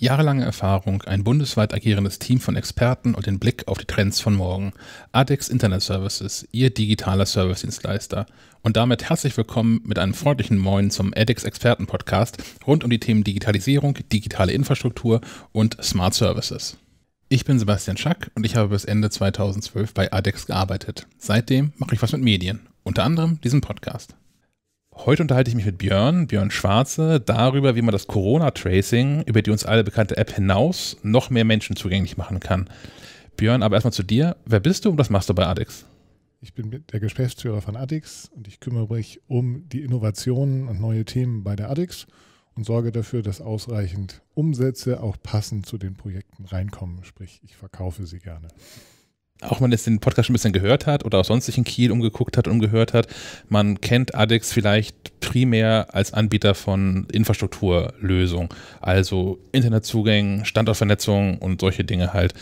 Jahrelange Erfahrung, ein bundesweit agierendes Team von Experten und den Blick auf die Trends von morgen. ADEX Internet Services, Ihr digitaler Servicedienstleister. Und damit herzlich willkommen mit einem freundlichen Moin zum ADEX Experten Podcast rund um die Themen Digitalisierung, digitale Infrastruktur und Smart Services. Ich bin Sebastian Schack und ich habe bis Ende 2012 bei ADEX gearbeitet. Seitdem mache ich was mit Medien, unter anderem diesen Podcast. Heute unterhalte ich mich mit Björn, Björn Schwarze, darüber, wie man das Corona-Tracing über die uns alle bekannte App hinaus noch mehr Menschen zugänglich machen kann. Björn, aber erstmal zu dir. Wer bist du und was machst du bei ADIX? Ich bin der Geschäftsführer von ADIX und ich kümmere mich um die Innovationen und neue Themen bei der ADIX und sorge dafür, dass ausreichend Umsätze auch passend zu den Projekten reinkommen. Sprich, ich verkaufe sie gerne auch wenn man jetzt den Podcast schon ein bisschen gehört hat oder auch sonst sich in Kiel umgeguckt hat und umgehört hat, man kennt ADEX vielleicht primär als Anbieter von Infrastrukturlösungen, also Internetzugängen, Standortvernetzung und solche Dinge halt.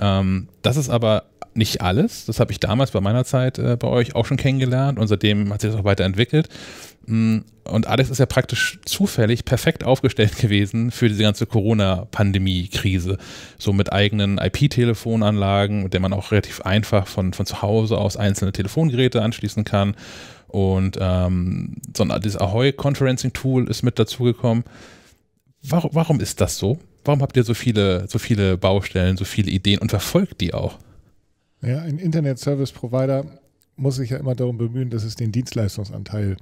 Ähm, das ist aber nicht alles. Das habe ich damals bei meiner Zeit äh, bei euch auch schon kennengelernt und seitdem hat sich das auch weiterentwickelt. Mm, und Alex ist ja praktisch zufällig perfekt aufgestellt gewesen für diese ganze Corona-Pandemie-Krise. So mit eigenen IP-Telefonanlagen, mit denen man auch relativ einfach von, von zu Hause aus einzelne Telefongeräte anschließen kann. Und ähm, so ein, dieses Ahoy-Conferencing-Tool ist mit dazugekommen. Warum, warum ist das so? Warum habt ihr so viele, so viele Baustellen, so viele Ideen und verfolgt die auch? Ja, ein Internet-Service-Provider muss sich ja immer darum bemühen, dass es den Dienstleistungsanteil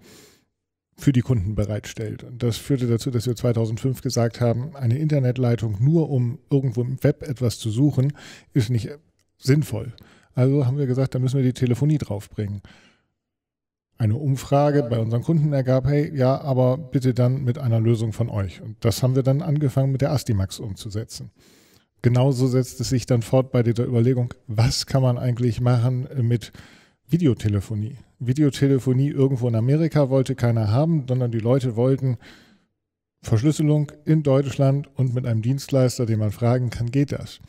für die Kunden bereitstellt. Und das führte dazu, dass wir 2005 gesagt haben, eine Internetleitung nur um irgendwo im Web etwas zu suchen, ist nicht sinnvoll. Also haben wir gesagt, da müssen wir die Telefonie draufbringen. Eine Umfrage bei unseren Kunden ergab, hey, ja, aber bitte dann mit einer Lösung von euch. Und das haben wir dann angefangen mit der Astimax umzusetzen. Genauso setzt es sich dann fort bei dieser Überlegung, was kann man eigentlich machen mit Videotelefonie? Videotelefonie irgendwo in Amerika wollte keiner haben, sondern die Leute wollten Verschlüsselung in Deutschland und mit einem Dienstleister, den man fragen kann, geht das?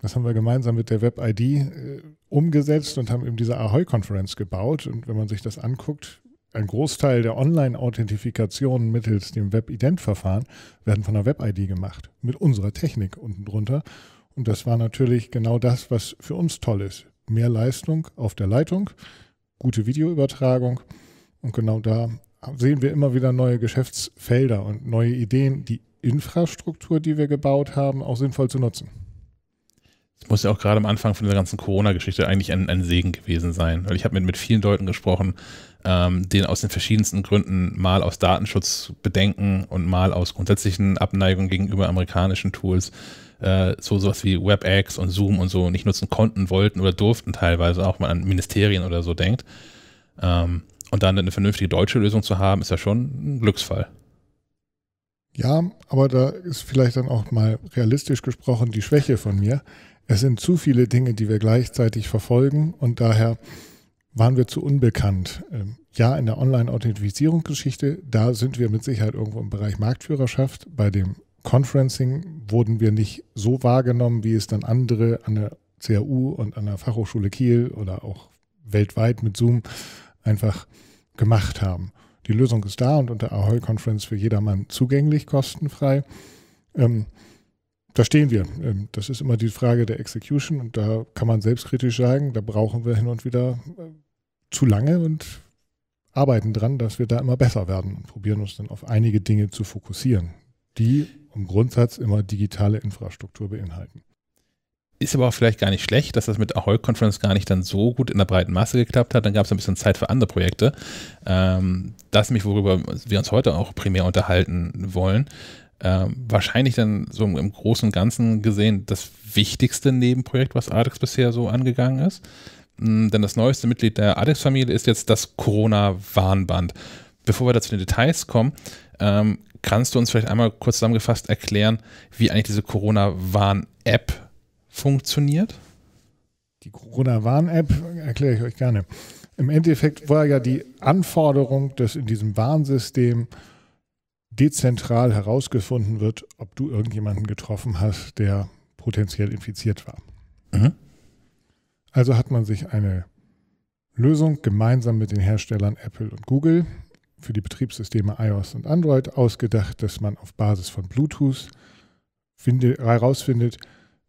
Das haben wir gemeinsam mit der Web-ID äh, umgesetzt und haben eben diese Ahoy-Conference gebaut. Und wenn man sich das anguckt, ein Großteil der Online-Authentifikationen mittels dem Web-Ident-Verfahren werden von der Web-ID gemacht, mit unserer Technik unten drunter. Und das war natürlich genau das, was für uns toll ist. Mehr Leistung auf der Leitung, gute Videoübertragung. Und genau da sehen wir immer wieder neue Geschäftsfelder und neue Ideen, die Infrastruktur, die wir gebaut haben, auch sinnvoll zu nutzen. Es muss ja auch gerade am Anfang von der ganzen Corona-Geschichte eigentlich ein, ein, Segen gewesen sein. Weil ich habe mit, mit vielen Leuten gesprochen, ähm, denen aus den verschiedensten Gründen mal aus Datenschutzbedenken und mal aus grundsätzlichen Abneigungen gegenüber amerikanischen Tools äh, so sowas wie WebEx und Zoom und so nicht nutzen konnten, wollten oder durften teilweise, auch mal an Ministerien oder so denkt. Ähm, und dann eine vernünftige deutsche Lösung zu haben, ist ja schon ein Glücksfall. Ja, aber da ist vielleicht dann auch mal realistisch gesprochen die Schwäche von mir. Es sind zu viele Dinge, die wir gleichzeitig verfolgen und daher waren wir zu unbekannt. Ähm, ja, in der Online-Authentifizierungsgeschichte, da sind wir mit Sicherheit irgendwo im Bereich Marktführerschaft. Bei dem Conferencing wurden wir nicht so wahrgenommen, wie es dann andere an der CAU und an der Fachhochschule Kiel oder auch weltweit mit Zoom einfach gemacht haben. Die Lösung ist da und unter Ahoy Conference für jedermann zugänglich, kostenfrei. Ähm, da stehen wir. Ähm, das ist immer die Frage der Execution und da kann man selbstkritisch sagen, da brauchen wir hin und wieder äh, zu lange und arbeiten dran, dass wir da immer besser werden und probieren uns dann auf einige Dinge zu fokussieren, die im Grundsatz immer digitale Infrastruktur beinhalten. Ist aber auch vielleicht gar nicht schlecht, dass das mit Ahoy Conference gar nicht dann so gut in der breiten Masse geklappt hat. Dann gab es ein bisschen Zeit für andere Projekte. Ähm, das nämlich, worüber wir uns heute auch primär unterhalten wollen. Ähm, wahrscheinlich dann so im Großen und Ganzen gesehen das wichtigste Nebenprojekt, was Adex bisher so angegangen ist. Ähm, denn das neueste Mitglied der Adex-Familie ist jetzt das Corona-Warnband. Bevor wir da zu den Details kommen, ähm, Kannst du uns vielleicht einmal kurz zusammengefasst erklären, wie eigentlich diese Corona-Warn-App funktioniert? Die Corona-Warn-App erkläre ich euch gerne. Im Endeffekt war ja die Anforderung, dass in diesem Warnsystem dezentral herausgefunden wird, ob du irgendjemanden getroffen hast, der potenziell infiziert war. Mhm. Also hat man sich eine Lösung gemeinsam mit den Herstellern Apple und Google für die Betriebssysteme iOS und Android ausgedacht, dass man auf Basis von Bluetooth finde, herausfindet,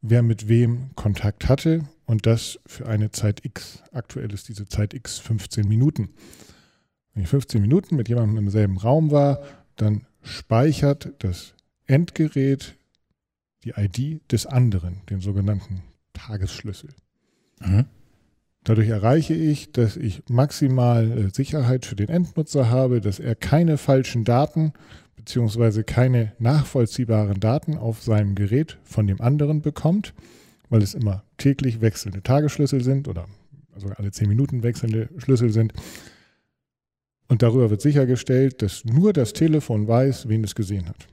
wer mit wem Kontakt hatte und das für eine Zeit X. Aktuell ist diese Zeit X 15 Minuten. Wenn ich 15 Minuten mit jemandem im selben Raum war, dann speichert das Endgerät die ID des anderen, den sogenannten Tagesschlüssel. Mhm. Dadurch erreiche ich, dass ich maximal äh, Sicherheit für den Endnutzer habe, dass er keine falschen Daten bzw. keine nachvollziehbaren Daten auf seinem Gerät von dem anderen bekommt, weil es immer täglich wechselnde Tagesschlüssel sind oder also alle zehn Minuten wechselnde Schlüssel sind. Und darüber wird sichergestellt, dass nur das Telefon weiß, wen es gesehen hat.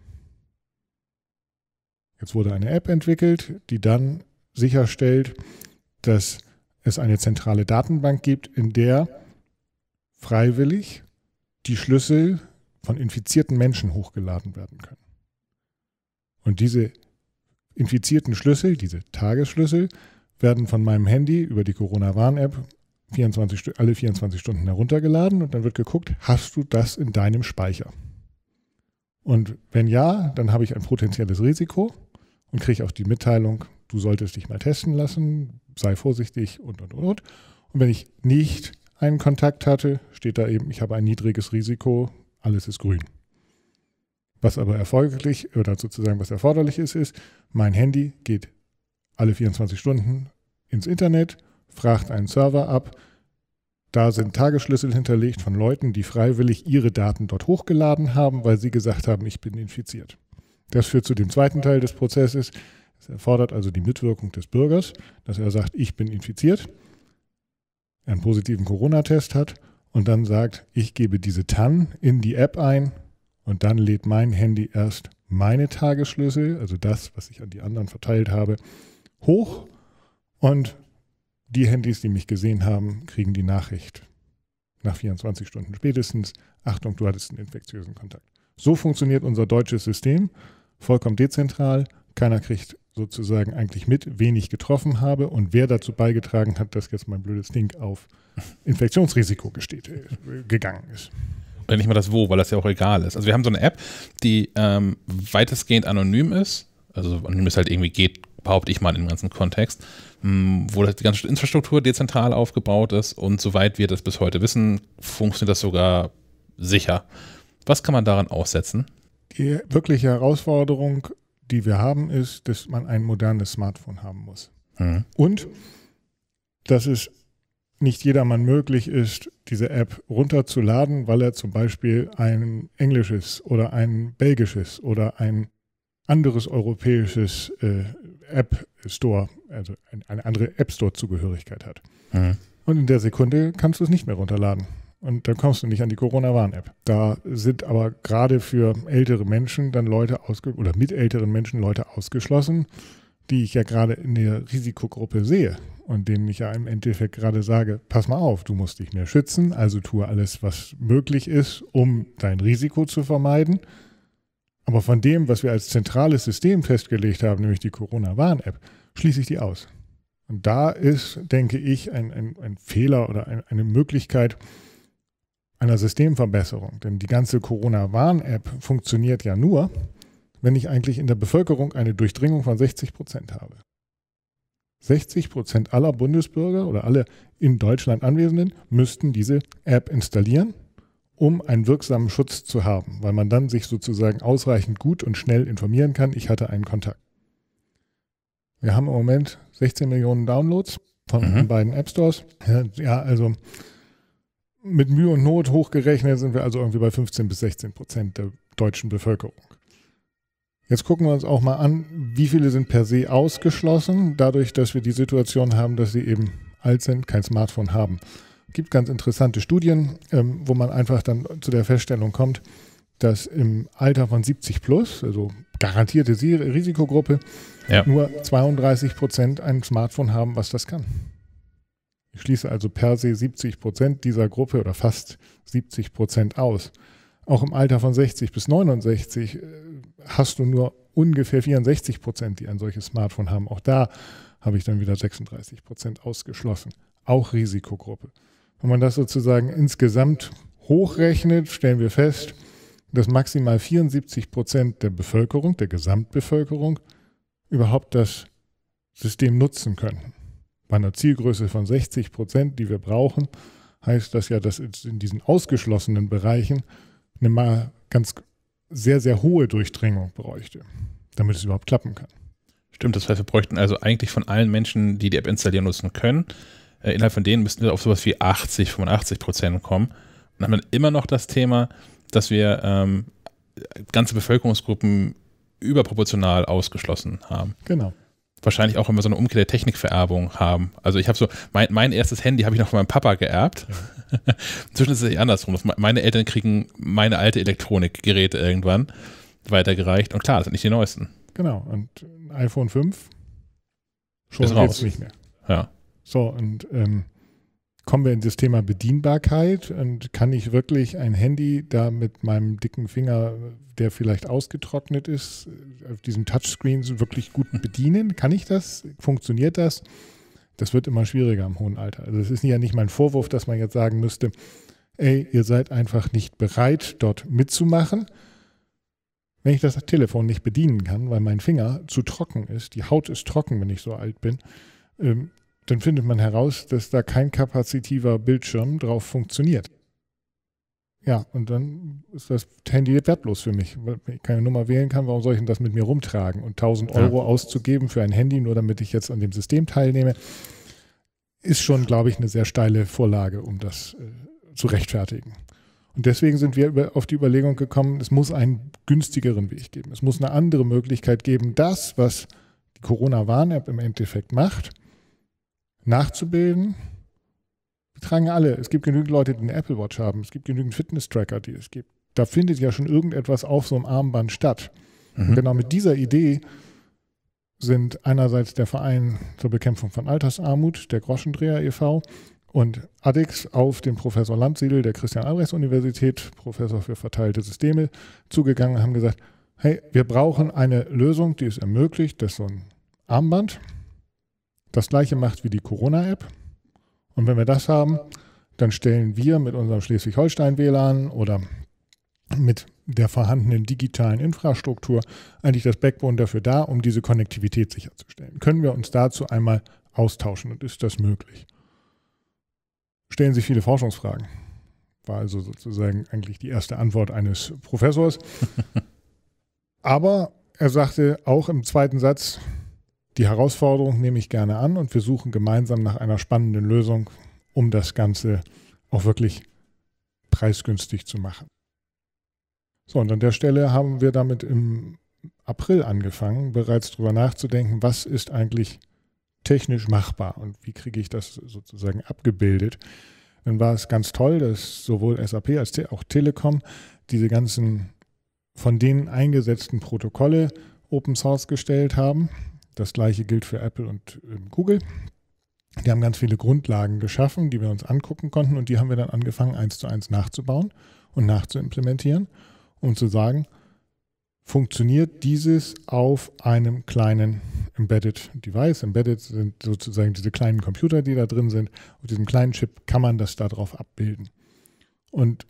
Jetzt wurde eine App entwickelt, die dann sicherstellt, dass es eine zentrale Datenbank gibt, in der freiwillig die Schlüssel von infizierten Menschen hochgeladen werden können. Und diese infizierten Schlüssel, diese Tagesschlüssel, werden von meinem Handy über die Corona-Warn-App 24, alle 24 Stunden heruntergeladen und dann wird geguckt, hast du das in deinem Speicher? Und wenn ja, dann habe ich ein potenzielles Risiko und kriege auch die Mitteilung, du solltest dich mal testen lassen, sei vorsichtig und, und, und. Und wenn ich nicht einen Kontakt hatte, steht da eben, ich habe ein niedriges Risiko, alles ist grün. Was aber erfolgreich oder sozusagen was erforderlich ist, ist, mein Handy geht alle 24 Stunden ins Internet, fragt einen Server ab. Da sind Tagesschlüssel hinterlegt von Leuten, die freiwillig ihre Daten dort hochgeladen haben, weil sie gesagt haben, ich bin infiziert. Das führt zu dem zweiten Teil des Prozesses. Es erfordert also die Mitwirkung des Bürgers, dass er sagt, ich bin infiziert, einen positiven Corona-Test hat und dann sagt, ich gebe diese TAN in die App ein und dann lädt mein Handy erst meine Tagesschlüssel, also das, was ich an die anderen verteilt habe, hoch und die Handys, die mich gesehen haben, kriegen die Nachricht nach 24 Stunden spätestens, Achtung, du hattest einen infektiösen Kontakt. So funktioniert unser deutsches System, vollkommen dezentral, keiner kriegt sozusagen eigentlich mit, wen ich getroffen habe und wer dazu beigetragen hat, dass jetzt mein blödes Ding auf Infektionsrisiko gesteht, äh, gegangen ist. Oder nicht mal das Wo, weil das ja auch egal ist. Also wir haben so eine App, die ähm, weitestgehend anonym ist. Also anonym ist halt irgendwie geht, behaupte ich mal im ganzen Kontext, hm, wo die ganze Infrastruktur dezentral aufgebaut ist und soweit wir das bis heute wissen, funktioniert das sogar sicher. Was kann man daran aussetzen? Die wirkliche Herausforderung die wir haben, ist, dass man ein modernes Smartphone haben muss. Mhm. Und dass es nicht jedermann möglich ist, diese App runterzuladen, weil er zum Beispiel ein englisches oder ein belgisches oder ein anderes europäisches äh, App Store, also eine andere App Store Zugehörigkeit hat. Mhm. Und in der Sekunde kannst du es nicht mehr runterladen. Und dann kommst du nicht an die Corona-Warn-App. Da sind aber gerade für ältere Menschen dann Leute oder mit älteren Menschen Leute ausgeschlossen, die ich ja gerade in der Risikogruppe sehe und denen ich ja im Endeffekt gerade sage, pass mal auf, du musst dich mehr schützen, also tue alles, was möglich ist, um dein Risiko zu vermeiden. Aber von dem, was wir als zentrales System festgelegt haben, nämlich die Corona-Warn-App, schließe ich die aus. Und da ist, denke ich, ein, ein, ein Fehler oder ein, eine Möglichkeit, einer Systemverbesserung. Denn die ganze Corona-Warn-App funktioniert ja nur, wenn ich eigentlich in der Bevölkerung eine Durchdringung von 60 Prozent habe. 60 Prozent aller Bundesbürger oder alle in Deutschland Anwesenden müssten diese App installieren, um einen wirksamen Schutz zu haben, weil man dann sich sozusagen ausreichend gut und schnell informieren kann, ich hatte einen Kontakt. Wir haben im Moment 16 Millionen Downloads von mhm. beiden App Stores. Ja, also mit Mühe und Not hochgerechnet sind wir also irgendwie bei 15 bis 16 Prozent der deutschen Bevölkerung. Jetzt gucken wir uns auch mal an, wie viele sind per se ausgeschlossen, dadurch, dass wir die Situation haben, dass sie eben alt sind, kein Smartphone haben. Es gibt ganz interessante Studien, ähm, wo man einfach dann zu der Feststellung kommt, dass im Alter von 70 plus, also garantierte Risikogruppe, ja. nur 32 Prozent ein Smartphone haben, was das kann. Ich schließe also per se 70 Prozent dieser Gruppe oder fast 70 Prozent aus. Auch im Alter von 60 bis 69 äh, hast du nur ungefähr 64 Prozent, die ein solches Smartphone haben. Auch da habe ich dann wieder 36 Prozent ausgeschlossen. Auch Risikogruppe. Wenn man das sozusagen insgesamt hochrechnet, stellen wir fest, dass maximal 74 Prozent der Bevölkerung, der Gesamtbevölkerung, überhaupt das System nutzen könnten. Bei einer Zielgröße von 60 Prozent, die wir brauchen, heißt das ja, dass es in diesen ausgeschlossenen Bereichen eine mal ganz sehr, sehr hohe Durchdringung bräuchte, damit es überhaupt klappen kann. Stimmt, das heißt, wir bräuchten also eigentlich von allen Menschen, die die App installieren nutzen können, äh, innerhalb von denen müssten wir auf sowas wie 80, 85 Prozent kommen. Und haben dann immer noch das Thema, dass wir ähm, ganze Bevölkerungsgruppen überproportional ausgeschlossen haben. Genau. Wahrscheinlich auch, wir so eine Umkehr der Technikvererbung haben. Also ich habe so, mein, mein erstes Handy habe ich noch von meinem Papa geerbt. Ja. Inzwischen ist es nicht andersrum. Meine Eltern kriegen meine alte Elektronikgeräte irgendwann weitergereicht. Und klar, das sind nicht die neuesten. Genau. Und iPhone 5 schon ist raus. nicht mehr. Ja. So, und ähm, kommen wir in das Thema Bedienbarkeit und kann ich wirklich ein Handy da mit meinem dicken Finger, der vielleicht ausgetrocknet ist, auf diesem Touchscreen wirklich gut bedienen? Kann ich das? Funktioniert das? Das wird immer schwieriger im hohen Alter. Also es ist ja nicht mein Vorwurf, dass man jetzt sagen müsste, ey, ihr seid einfach nicht bereit, dort mitzumachen, wenn ich das Telefon nicht bedienen kann, weil mein Finger zu trocken ist, die Haut ist trocken, wenn ich so alt bin, ähm, dann findet man heraus, dass da kein kapazitiver Bildschirm drauf funktioniert. Ja, und dann ist das Handy wertlos für mich, weil ich keine Nummer wählen kann. Warum soll ich denn das mit mir rumtragen? Und 1000 Euro ja. auszugeben für ein Handy, nur damit ich jetzt an dem System teilnehme, ist schon, glaube ich, eine sehr steile Vorlage, um das äh, zu rechtfertigen. Und deswegen sind wir auf die Überlegung gekommen, es muss einen günstigeren Weg geben. Es muss eine andere Möglichkeit geben, das, was die Corona-Warn-App im Endeffekt macht, nachzubilden. Wir tragen alle. Es gibt genügend Leute, die eine Apple Watch haben. Es gibt genügend Fitness-Tracker, die es gibt. Da findet ja schon irgendetwas auf so einem Armband statt. Mhm. Genau mit dieser Idee sind einerseits der Verein zur Bekämpfung von Altersarmut, der Groschendreher e.V., und ADIX auf den Professor Landsiedel der Christian-Albrechts-Universität, Professor für verteilte Systeme, zugegangen und haben gesagt, hey, wir brauchen eine Lösung, die es ermöglicht, dass so ein Armband das gleiche macht wie die Corona-App. Und wenn wir das haben, dann stellen wir mit unserem Schleswig-Holstein-WLAN oder mit der vorhandenen digitalen Infrastruktur eigentlich das Backbone dafür da, um diese Konnektivität sicherzustellen. Können wir uns dazu einmal austauschen und ist das möglich? stellen sich viele Forschungsfragen. War also sozusagen eigentlich die erste Antwort eines Professors. Aber er sagte auch im zweiten Satz, die Herausforderung nehme ich gerne an und wir suchen gemeinsam nach einer spannenden Lösung, um das Ganze auch wirklich preisgünstig zu machen. So, und an der Stelle haben wir damit im April angefangen, bereits darüber nachzudenken, was ist eigentlich technisch machbar und wie kriege ich das sozusagen abgebildet. Dann war es ganz toll, dass sowohl SAP als auch Telekom diese ganzen von denen eingesetzten Protokolle Open Source gestellt haben. Das gleiche gilt für Apple und ähm, Google. Die haben ganz viele Grundlagen geschaffen, die wir uns angucken konnten und die haben wir dann angefangen, eins zu eins nachzubauen und nachzuimplementieren, um zu sagen, funktioniert dieses auf einem kleinen Embedded Device. Embedded sind sozusagen diese kleinen Computer, die da drin sind. Auf diesem kleinen Chip kann man das darauf abbilden. Und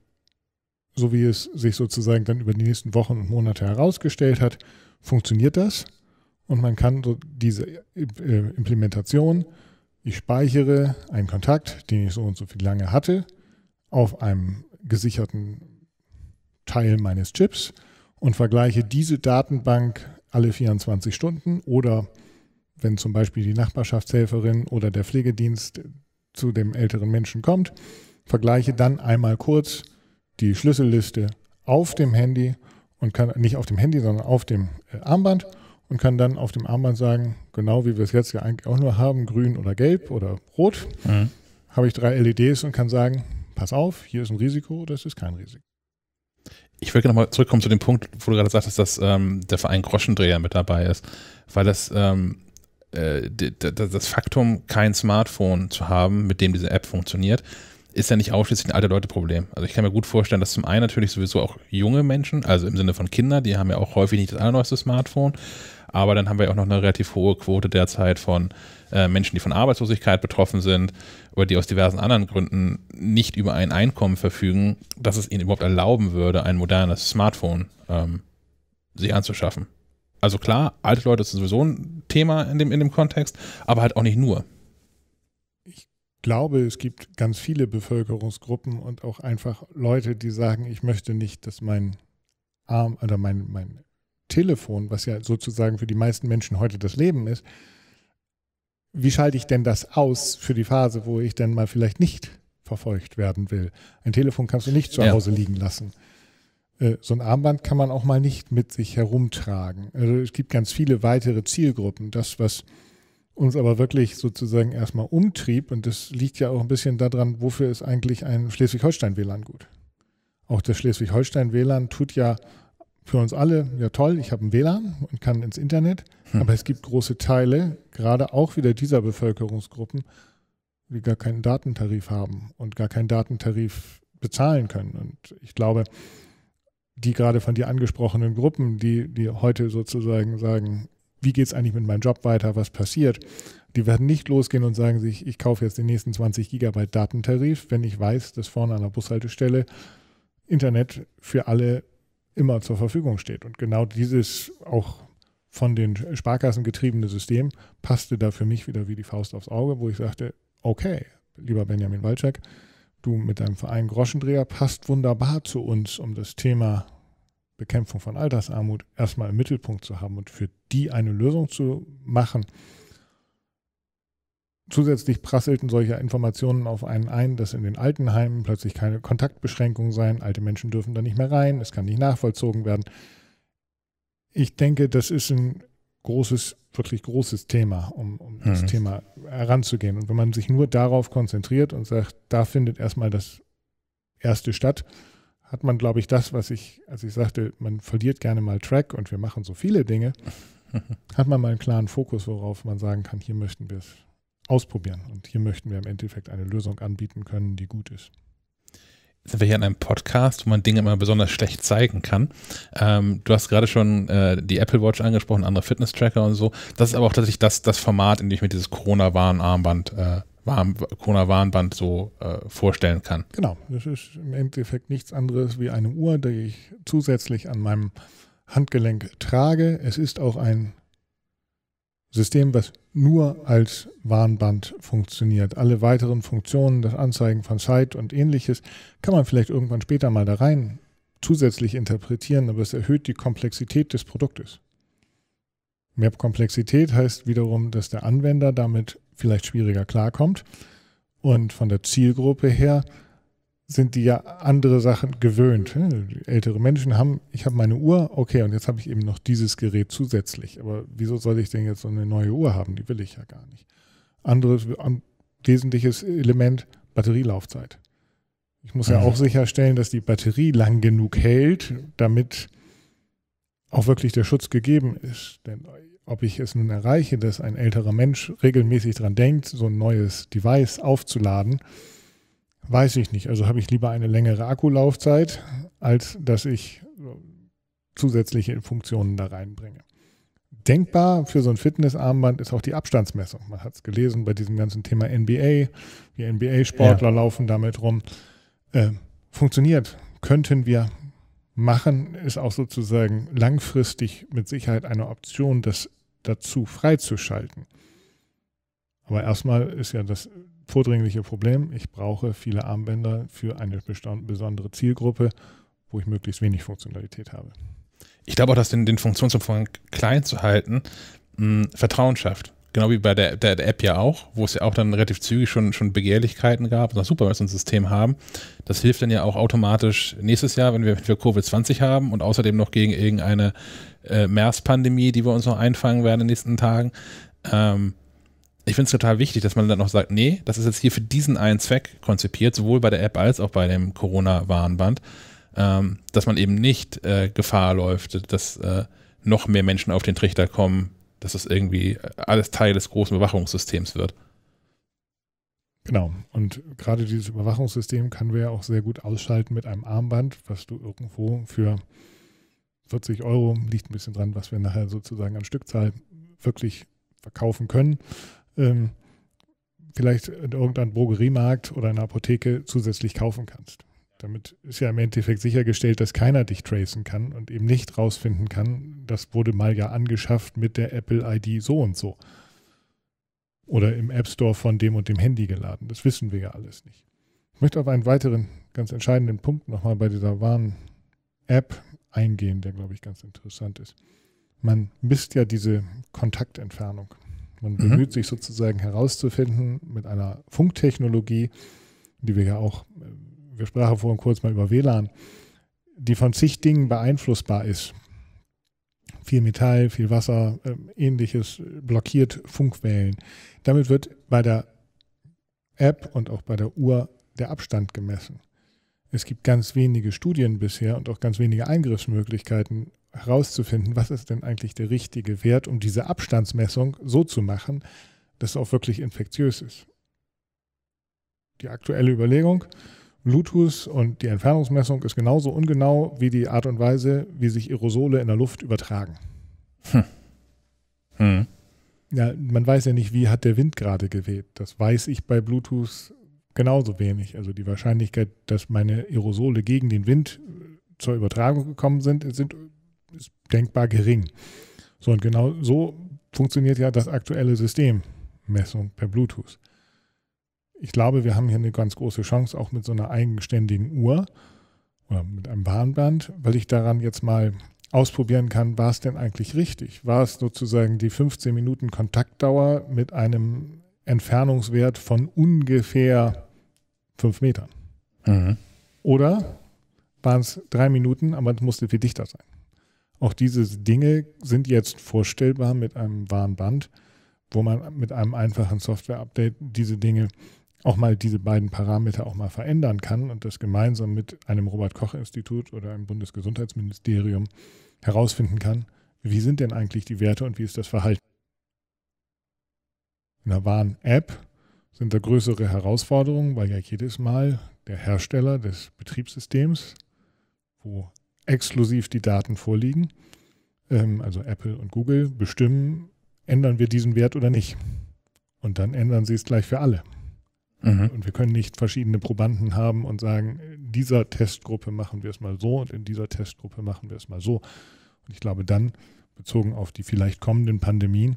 so wie es sich sozusagen dann über die nächsten Wochen und Monate herausgestellt hat, funktioniert das. Und man kann so diese äh, Implementation, ich speichere einen Kontakt, den ich so und so viel lange hatte, auf einem gesicherten Teil meines Chips und vergleiche diese Datenbank alle 24 Stunden oder wenn zum Beispiel die Nachbarschaftshelferin oder der Pflegedienst zu dem älteren Menschen kommt, vergleiche dann einmal kurz die Schlüsselliste auf dem Handy und kann nicht auf dem Handy, sondern auf dem äh, Armband und kann dann auf dem Armband sagen, genau wie wir es jetzt ja eigentlich auch nur haben, grün oder gelb oder rot, mhm. habe ich drei LEDs und kann sagen, pass auf, hier ist ein Risiko, das ist kein Risiko ich will nochmal zurückkommen zu dem Punkt, wo du gerade sagtest, dass ähm, der Verein Groschendreher mit dabei ist, weil das, ähm, äh, das Faktum, kein Smartphone zu haben, mit dem diese App funktioniert, ist ja nicht ausschließlich ein alte Leute-Problem. Also ich kann mir gut vorstellen, dass zum einen natürlich sowieso auch junge Menschen, also im Sinne von Kindern, die haben ja auch häufig nicht das allerneueste Smartphone, aber dann haben wir auch noch eine relativ hohe Quote derzeit von äh, Menschen, die von Arbeitslosigkeit betroffen sind oder die aus diversen anderen Gründen nicht über ein Einkommen verfügen, dass es ihnen überhaupt erlauben würde, ein modernes Smartphone ähm, sich anzuschaffen. Also klar, alte Leute ist sowieso ein Thema in dem, in dem Kontext, aber halt auch nicht nur. Ich glaube, es gibt ganz viele Bevölkerungsgruppen und auch einfach Leute, die sagen, ich möchte nicht, dass mein Arm oder mein, mein Telefon, was ja sozusagen für die meisten Menschen heute das Leben ist, wie schalte ich denn das aus für die Phase, wo ich dann mal vielleicht nicht verfolgt werden will? Ein Telefon kannst du nicht zu ja. Hause liegen lassen. Äh, so ein Armband kann man auch mal nicht mit sich herumtragen. Also es gibt ganz viele weitere Zielgruppen. Das, was uns aber wirklich sozusagen erstmal umtrieb, und das liegt ja auch ein bisschen daran, wofür ist eigentlich ein Schleswig-Holstein-WLAN gut? Auch das Schleswig-Holstein-WLAN tut ja für uns alle, ja toll, ich habe ein WLAN und kann ins Internet, hm. aber es gibt große Teile, gerade auch wieder dieser Bevölkerungsgruppen, die gar keinen Datentarif haben und gar keinen Datentarif bezahlen können. Und ich glaube, die gerade von dir angesprochenen Gruppen, die, die heute sozusagen sagen, wie geht es eigentlich mit meinem Job weiter, was passiert, die werden nicht losgehen und sagen sich, ich kaufe jetzt den nächsten 20 Gigabyte Datentarif, wenn ich weiß, dass vorne an der Bushaltestelle Internet für alle immer zur Verfügung steht. Und genau dieses auch von den Sparkassen getriebene System passte da für mich wieder wie die Faust aufs Auge, wo ich sagte, okay, lieber Benjamin Walczak, du mit deinem Verein Groschendreher passt wunderbar zu uns, um das Thema Bekämpfung von Altersarmut erstmal im Mittelpunkt zu haben und für die eine Lösung zu machen. Zusätzlich prasselten solche Informationen auf einen ein, dass in den Altenheimen plötzlich keine Kontaktbeschränkungen seien. Alte Menschen dürfen da nicht mehr rein, es kann nicht nachvollzogen werden. Ich denke, das ist ein großes, wirklich großes Thema, um, um mhm. das Thema heranzugehen. Und wenn man sich nur darauf konzentriert und sagt, da findet erstmal das erste statt, hat man, glaube ich, das, was ich, als ich sagte, man verliert gerne mal Track und wir machen so viele Dinge, hat man mal einen klaren Fokus, worauf man sagen kann, hier möchten wir es ausprobieren. Und hier möchten wir im Endeffekt eine Lösung anbieten können, die gut ist. Jetzt sind wir hier in einem Podcast, wo man Dinge immer besonders schlecht zeigen kann. Ähm, du hast gerade schon äh, die Apple Watch angesprochen, andere Fitness-Tracker und so. Das ist aber auch tatsächlich das, das Format, in dem ich mir dieses Corona-Warnarmband äh, Corona-Warnband so äh, vorstellen kann. Genau, das ist im Endeffekt nichts anderes wie eine Uhr, die ich zusätzlich an meinem Handgelenk trage. Es ist auch ein System, was nur als Warnband funktioniert. Alle weiteren Funktionen, das Anzeigen von Zeit und ähnliches, kann man vielleicht irgendwann später mal da rein zusätzlich interpretieren, aber es erhöht die Komplexität des Produktes. Mehr Komplexität heißt wiederum, dass der Anwender damit vielleicht schwieriger klarkommt und von der Zielgruppe her sind die ja andere Sachen gewöhnt. Ältere Menschen haben, ich habe meine Uhr, okay, und jetzt habe ich eben noch dieses Gerät zusätzlich. Aber wieso soll ich denn jetzt so eine neue Uhr haben? Die will ich ja gar nicht. Anderes wesentliches Element, Batterielaufzeit. Ich muss ja mhm. auch sicherstellen, dass die Batterie lang genug hält, damit auch wirklich der Schutz gegeben ist. Denn ob ich es nun erreiche, dass ein älterer Mensch regelmäßig daran denkt, so ein neues Device aufzuladen, Weiß ich nicht. Also habe ich lieber eine längere Akkulaufzeit, als dass ich zusätzliche Funktionen da reinbringe. Denkbar für so ein Fitnessarmband ist auch die Abstandsmessung. Man hat es gelesen bei diesem ganzen Thema NBA. Die NBA-Sportler ja. laufen damit rum. Äh, funktioniert. Könnten wir machen, ist auch sozusagen langfristig mit Sicherheit eine Option, das dazu freizuschalten. Aber erstmal ist ja das vordringliche Problem. Ich brauche viele Armbänder für eine besondere Zielgruppe, wo ich möglichst wenig Funktionalität habe. Ich glaube auch, dass den, den Funktionsumfang klein zu halten mh, hm, Vertrauen schafft. Genau wie bei der, der, der, App ja auch, wo es ja auch dann relativ zügig schon, schon Begehrlichkeiten gab. Ist super, wenn wir so ein System haben. Das hilft dann ja auch automatisch nächstes Jahr, wenn wir, wenn wir Covid-20 haben und außerdem noch gegen irgendeine äh, MERS-Pandemie, die wir uns noch einfangen werden in den nächsten Tagen. Ähm, ich finde es total wichtig, dass man dann noch sagt, nee, das ist jetzt hier für diesen einen Zweck konzipiert, sowohl bei der App als auch bei dem Corona-Warnband, ähm, dass man eben nicht äh, Gefahr läuft, dass äh, noch mehr Menschen auf den Trichter kommen, dass das irgendwie alles Teil des großen Überwachungssystems wird. Genau. Und gerade dieses Überwachungssystem kann wir ja auch sehr gut ausschalten mit einem Armband, was du irgendwo für 40 Euro, liegt ein bisschen dran, was wir nachher sozusagen an Stückzahl wirklich verkaufen können, ähm, vielleicht in irgendeinem Drogeriemarkt oder in einer Apotheke zusätzlich kaufen kannst. Damit ist ja im Endeffekt sichergestellt, dass keiner dich tracen kann und eben nicht rausfinden kann, das wurde mal ja angeschafft mit der Apple ID so und so. Oder im App Store von dem und dem Handy geladen. Das wissen wir ja alles nicht. Ich möchte auf einen weiteren ganz entscheidenden Punkt nochmal bei dieser Warn-App eingehen, der, glaube ich, ganz interessant ist. Man misst ja diese Kontaktentfernung. Man mhm. bemüht sich sozusagen herauszufinden mit einer Funktechnologie, die wir ja auch, wir sprachen vorhin kurz mal über WLAN, die von zig Dingen beeinflussbar ist. Viel Metall, viel Wasser, äh, ähnliches blockiert Funkwellen. Damit wird bei der App und auch bei der Uhr der Abstand gemessen. Es gibt ganz wenige Studien bisher und auch ganz wenige Eingriffsmöglichkeiten herauszufinden, was ist denn eigentlich der richtige Wert, um diese Abstandsmessung so zu machen, dass es auch wirklich infektiös ist. Die aktuelle Überlegung, Bluetooth und die Entfernungsmessung ist genauso ungenau wie die Art und Weise, wie sich Aerosole in der Luft übertragen. Hm. Hm. Ja, man weiß ja nicht, wie hat der Wind gerade geweht. Das weiß ich bei Bluetooth genauso wenig. Also die Wahrscheinlichkeit, dass meine Aerosole gegen den Wind zur Übertragung gekommen sind, sind ist denkbar gering. So und genau so funktioniert ja das aktuelle System Messung per Bluetooth. Ich glaube, wir haben hier eine ganz große Chance, auch mit so einer eigenständigen Uhr oder mit einem Warnband, weil ich daran jetzt mal ausprobieren kann, war es denn eigentlich richtig? War es sozusagen die 15 Minuten Kontaktdauer mit einem Entfernungswert von ungefähr fünf Metern? Mhm. Oder waren es drei Minuten, aber es musste viel dichter sein? Auch diese Dinge sind jetzt vorstellbar mit einem Warnband, wo man mit einem einfachen Software-Update diese Dinge auch mal diese beiden Parameter auch mal verändern kann und das gemeinsam mit einem Robert-Koch-Institut oder einem Bundesgesundheitsministerium herausfinden kann, wie sind denn eigentlich die Werte und wie ist das Verhalten. In der Warn-App sind da größere Herausforderungen, weil ja jedes Mal der Hersteller des Betriebssystems, wo exklusiv die Daten vorliegen, ähm, also Apple und Google, bestimmen, ändern wir diesen Wert oder nicht. Und dann ändern sie es gleich für alle. Mhm. Und wir können nicht verschiedene Probanden haben und sagen, in dieser Testgruppe machen wir es mal so und in dieser Testgruppe machen wir es mal so. Und ich glaube, dann, bezogen auf die vielleicht kommenden Pandemien,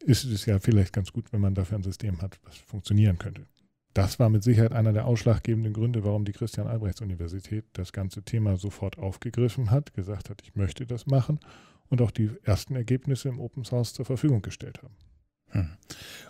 ist es ja vielleicht ganz gut, wenn man dafür ein System hat, was funktionieren könnte. Das war mit Sicherheit einer der ausschlaggebenden Gründe, warum die Christian-Albrechts-Universität das ganze Thema sofort aufgegriffen hat, gesagt hat, ich möchte das machen und auch die ersten Ergebnisse im Open Source zur Verfügung gestellt haben. Hm.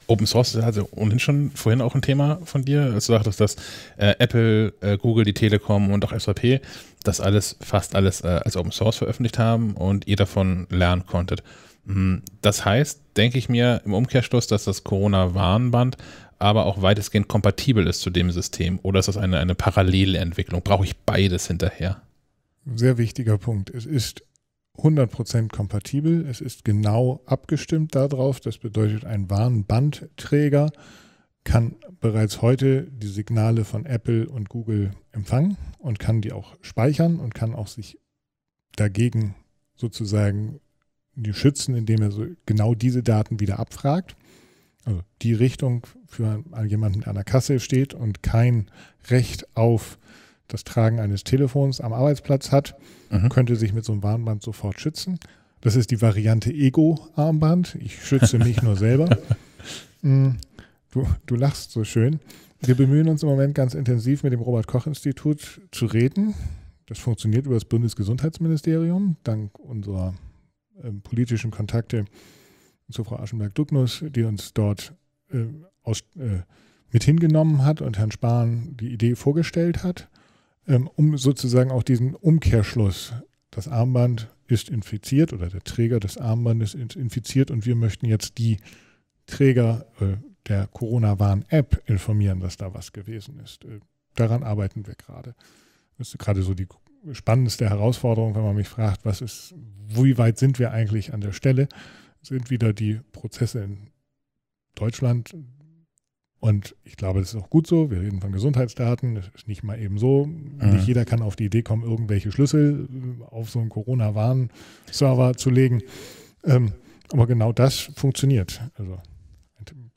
Open Source ist also ohnehin schon vorhin auch ein Thema von dir, als du sagtest, dass äh, Apple, äh, Google, die Telekom und auch SAP das alles, fast alles äh, als Open Source veröffentlicht haben und ihr davon lernen konntet. Hm. Das heißt, denke ich mir im Umkehrschluss, dass das Corona-Warnband aber auch weitestgehend kompatibel ist zu dem System oder ist das eine, eine parallele Entwicklung? Brauche ich beides hinterher? Sehr wichtiger Punkt. Es ist 100% kompatibel. Es ist genau abgestimmt darauf. Das bedeutet, ein Warnbandträger kann bereits heute die Signale von Apple und Google empfangen und kann die auch speichern und kann auch sich dagegen sozusagen schützen, indem er so genau diese Daten wieder abfragt. Also die Richtung für jemanden, der an der Kasse steht und kein Recht auf das Tragen eines Telefons am Arbeitsplatz hat, mhm. könnte sich mit so einem Warnband sofort schützen. Das ist die Variante Ego-Armband. Ich schütze mich nur selber. Mm, du, du lachst so schön. Wir bemühen uns im Moment ganz intensiv mit dem Robert-Koch-Institut zu reden. Das funktioniert über das Bundesgesundheitsministerium, dank unserer ähm, politischen Kontakte zu Frau Aschenberg-Dugnus, die uns dort äh, aus, äh, mit hingenommen hat und Herrn Spahn die Idee vorgestellt hat. Ähm, um sozusagen auch diesen Umkehrschluss, das Armband ist infiziert oder der Träger des Armbandes ist infiziert und wir möchten jetzt die Träger äh, der Corona-Warn-App informieren, dass da was gewesen ist. Äh, daran arbeiten wir gerade. Das ist gerade so die spannendste Herausforderung, wenn man mich fragt, was ist, wie weit sind wir eigentlich an der Stelle? Sind wieder die Prozesse in Deutschland und ich glaube, das ist auch gut so. Wir reden von Gesundheitsdaten. Das ist nicht mal eben so. Mhm. Nicht jeder kann auf die Idee kommen, irgendwelche Schlüssel äh, auf so einen Corona-Warn-Server zu legen. Ähm, aber genau das funktioniert. Also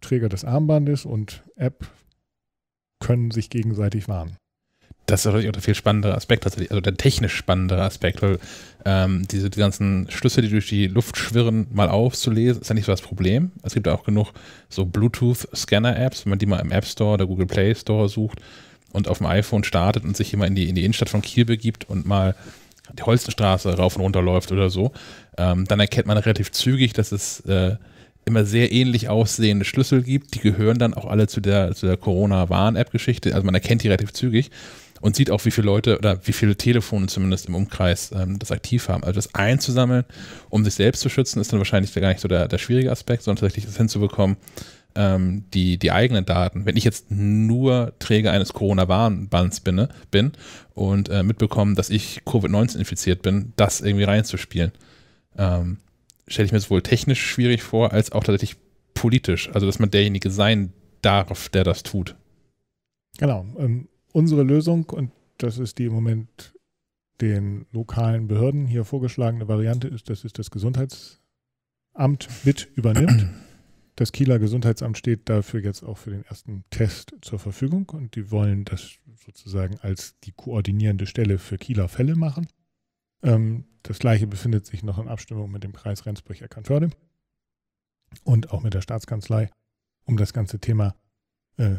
Träger des Armbandes und App können sich gegenseitig warnen. Das ist natürlich auch der viel spannendere Aspekt tatsächlich, also der technisch spannendere Aspekt, weil ähm, diese die ganzen Schlüssel, die durch die Luft schwirren, mal aufzulesen, ist ja nicht so das Problem. Es gibt auch genug so Bluetooth-Scanner-Apps, wenn man die mal im App Store oder Google Play Store sucht und auf dem iPhone startet und sich mal in die, in die Innenstadt von Kiel begibt und mal die Holstenstraße rauf und runter läuft oder so, ähm, dann erkennt man relativ zügig, dass es äh, immer sehr ähnlich aussehende Schlüssel gibt. Die gehören dann auch alle zu der, zu der Corona-Warn-App-Geschichte. Also man erkennt die relativ zügig und sieht auch, wie viele Leute oder wie viele Telefone zumindest im Umkreis ähm, das aktiv haben. Also das einzusammeln, um sich selbst zu schützen, ist dann wahrscheinlich gar nicht so der, der schwierige Aspekt, sondern tatsächlich das hinzubekommen, ähm, die, die eigenen Daten. Wenn ich jetzt nur Träger eines Corona-Warnbands bin, bin und äh, mitbekomme, dass ich Covid-19 infiziert bin, das irgendwie reinzuspielen. Ähm, stelle ich mir sowohl technisch schwierig vor, als auch tatsächlich politisch. Also, dass man derjenige sein darf, der das tut. Genau. Ähm, unsere Lösung, und das ist die im Moment den lokalen Behörden hier vorgeschlagene Variante, ist, dass es das Gesundheitsamt mit übernimmt. Das Kieler Gesundheitsamt steht dafür jetzt auch für den ersten Test zur Verfügung und die wollen das sozusagen als die koordinierende Stelle für Kieler Fälle machen. Ähm, das gleiche befindet sich noch in Abstimmung mit dem Kreis Rendsburg-Eckernförde und auch mit der Staatskanzlei, um das ganze Thema äh,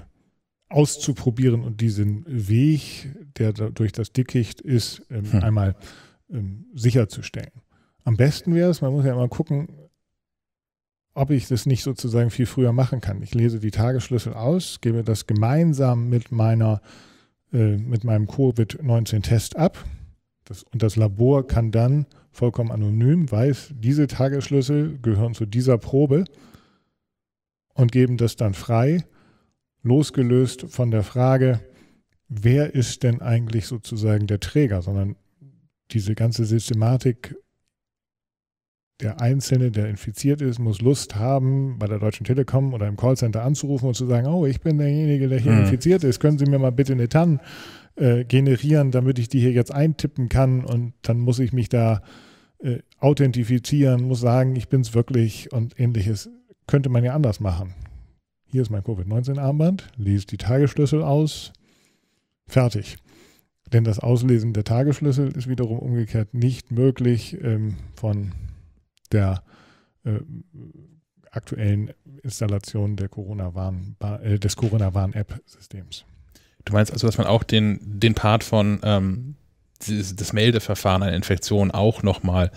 auszuprobieren und diesen Weg, der da durch das Dickicht ist, ähm, hm. einmal ähm, sicherzustellen. Am besten wäre es, man muss ja mal gucken, ob ich das nicht sozusagen viel früher machen kann. Ich lese die Tagesschlüssel aus, gebe das gemeinsam mit meiner äh, mit meinem Covid-19-Test ab das, und das Labor kann dann vollkommen anonym, weiß, diese Tagesschlüssel gehören zu dieser Probe und geben das dann frei, losgelöst von der Frage, wer ist denn eigentlich sozusagen der Träger, sondern diese ganze Systematik der Einzelne, der infiziert ist, muss Lust haben, bei der Deutschen Telekom oder im Callcenter anzurufen und zu sagen, oh, ich bin derjenige, der hier mhm. infiziert ist, können Sie mir mal bitte eine TAN äh, generieren, damit ich die hier jetzt eintippen kann und dann muss ich mich da äh, authentifizieren, muss sagen, ich bin es wirklich und ähnliches. Könnte man ja anders machen. Hier ist mein Covid-19-Armband, lese die Tagesschlüssel aus, fertig. Denn das Auslesen der Tagesschlüssel ist wiederum umgekehrt nicht möglich ähm, von der äh, aktuellen Installation der Corona äh, des Corona-Warn-App-Systems. Du meinst also, dass man auch den, den Part von ähm, das Meldeverfahren einer Infektion auch nochmal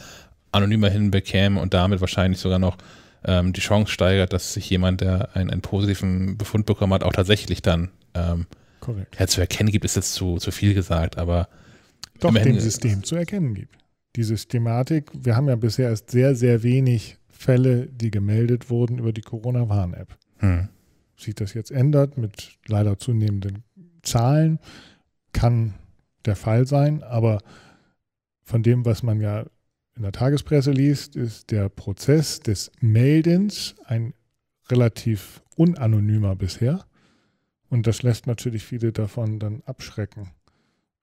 anonymer hinbekäme und damit wahrscheinlich sogar noch ähm, die Chance steigert, dass sich jemand, der einen, einen positiven Befund bekommen hat, auch tatsächlich dann ähm, ja, zu erkennen gibt, ist jetzt zu, zu viel gesagt, aber doch dem System zu erkennen gibt. Die Systematik, wir haben ja bisher erst sehr, sehr wenig Fälle, die gemeldet wurden über die Corona-Warn-App. Hm. Sich das jetzt ändert mit leider zunehmenden Zahlen kann der Fall sein, aber von dem, was man ja in der Tagespresse liest, ist der Prozess des Meldens ein relativ unanonymer bisher. Und das lässt natürlich viele davon dann abschrecken.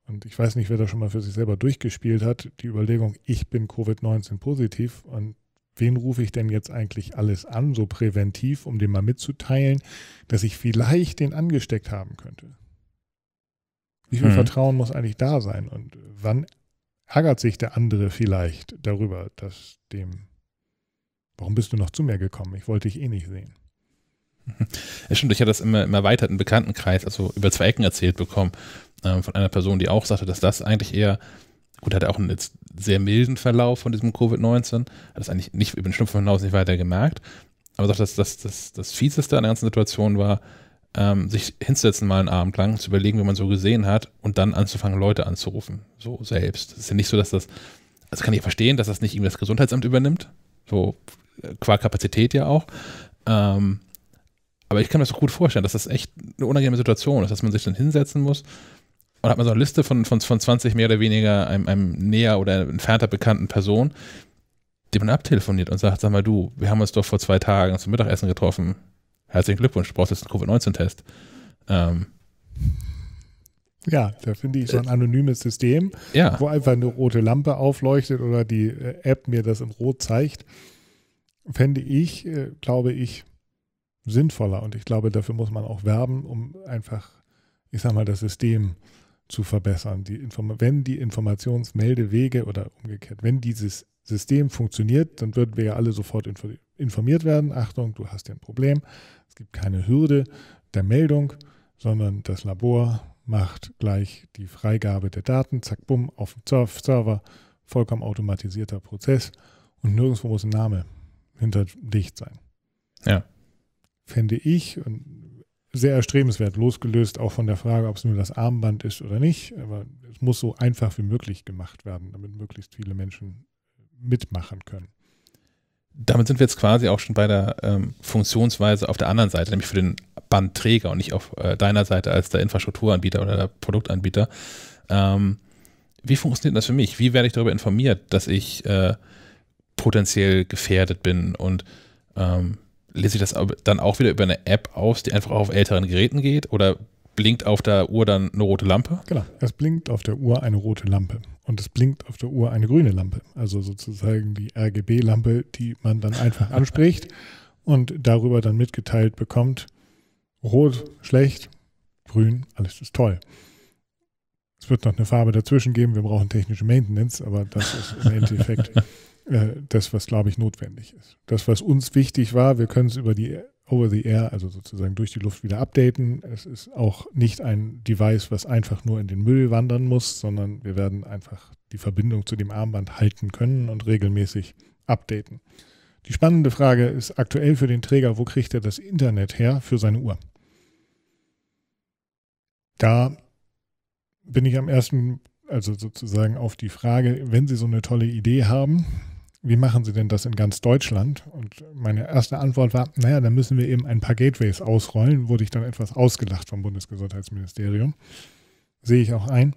Und ich weiß nicht, wer da schon mal für sich selber durchgespielt hat, die Überlegung, ich bin Covid-19 positiv und wen rufe ich denn jetzt eigentlich alles an, so präventiv, um dem mal mitzuteilen, dass ich vielleicht den angesteckt haben könnte. Wie viel mhm. Vertrauen muss eigentlich da sein? Und wann ärgert sich der andere vielleicht darüber, dass dem, warum bist du noch zu mir gekommen? Ich wollte dich eh nicht sehen. Ja, stimmt, ich hatte das im, im erweiterten Bekanntenkreis, also über zwei Ecken erzählt bekommen, äh, von einer Person, die auch sagte, dass das eigentlich eher, gut, hat auch einen sehr milden Verlauf von diesem Covid-19, hat das eigentlich nicht über den Schnupfen hinaus nicht weiter gemerkt, aber sagt, dass das, das, das Fieseste an der ganzen Situation war, ähm, sich hinzusetzen mal einen Abend lang, zu überlegen, wie man so gesehen hat und dann anzufangen, Leute anzurufen. So selbst. Es ist ja nicht so, dass das, also kann ich verstehen, dass das nicht irgendwie das Gesundheitsamt übernimmt. So äh, qua Kapazität ja auch. Ähm, aber ich kann mir das auch gut vorstellen, dass das echt eine unangenehme Situation ist, dass man sich dann hinsetzen muss und hat man so eine Liste von, von, von 20 mehr oder weniger einem, einem näher oder entfernter bekannten Personen, die man abtelefoniert und sagt, sag mal du, wir haben uns doch vor zwei Tagen zum Mittagessen getroffen herzlichen Glückwunsch, du brauchst jetzt einen Covid-19-Test. Ähm, ja, da finde ich so ein anonymes System, ja. wo einfach eine rote Lampe aufleuchtet oder die äh, App mir das in Rot zeigt, fände ich, äh, glaube ich, sinnvoller. Und ich glaube, dafür muss man auch werben, um einfach, ich sag mal, das System zu verbessern. Die wenn die Informationsmeldewege oder umgekehrt, wenn dieses System funktioniert, dann würden wir ja alle sofort informiert werden. Achtung, du hast ein Problem. Es gibt keine Hürde der Meldung, sondern das Labor macht gleich die Freigabe der Daten, zack, bumm, auf dem Server, vollkommen automatisierter Prozess und nirgendwo muss ein Name hinter Dicht sein. Ja. Fände ich sehr erstrebenswert, losgelöst auch von der Frage, ob es nur das Armband ist oder nicht, aber es muss so einfach wie möglich gemacht werden, damit möglichst viele Menschen mitmachen können. Damit sind wir jetzt quasi auch schon bei der ähm, Funktionsweise auf der anderen Seite, nämlich für den Bandträger und nicht auf äh, deiner Seite als der Infrastrukturanbieter oder der Produktanbieter. Ähm, wie funktioniert das für mich? Wie werde ich darüber informiert, dass ich äh, potenziell gefährdet bin und ähm, lese ich das dann auch wieder über eine App aus, die einfach auf älteren Geräten geht oder blinkt auf der Uhr dann eine rote Lampe? Genau, es blinkt auf der Uhr eine rote Lampe und es blinkt auf der Uhr eine grüne Lampe, also sozusagen die RGB-Lampe, die man dann einfach anspricht und darüber dann mitgeteilt bekommt, rot, schlecht, grün, alles ist toll. Es wird noch eine Farbe dazwischen geben, wir brauchen technische Maintenance, aber das ist im Endeffekt äh, das, was, glaube ich, notwendig ist. Das, was uns wichtig war, wir können es über die over the air, also sozusagen durch die Luft wieder updaten. Es ist auch nicht ein Device, was einfach nur in den Müll wandern muss, sondern wir werden einfach die Verbindung zu dem Armband halten können und regelmäßig updaten. Die spannende Frage ist aktuell für den Träger, wo kriegt er das Internet her für seine Uhr? Da bin ich am ersten, also sozusagen auf die Frage, wenn Sie so eine tolle Idee haben, wie machen Sie denn das in ganz Deutschland? Und meine erste Antwort war, naja, dann müssen wir eben ein paar Gateways ausrollen. Wurde ich dann etwas ausgelacht vom Bundesgesundheitsministerium. Sehe ich auch ein.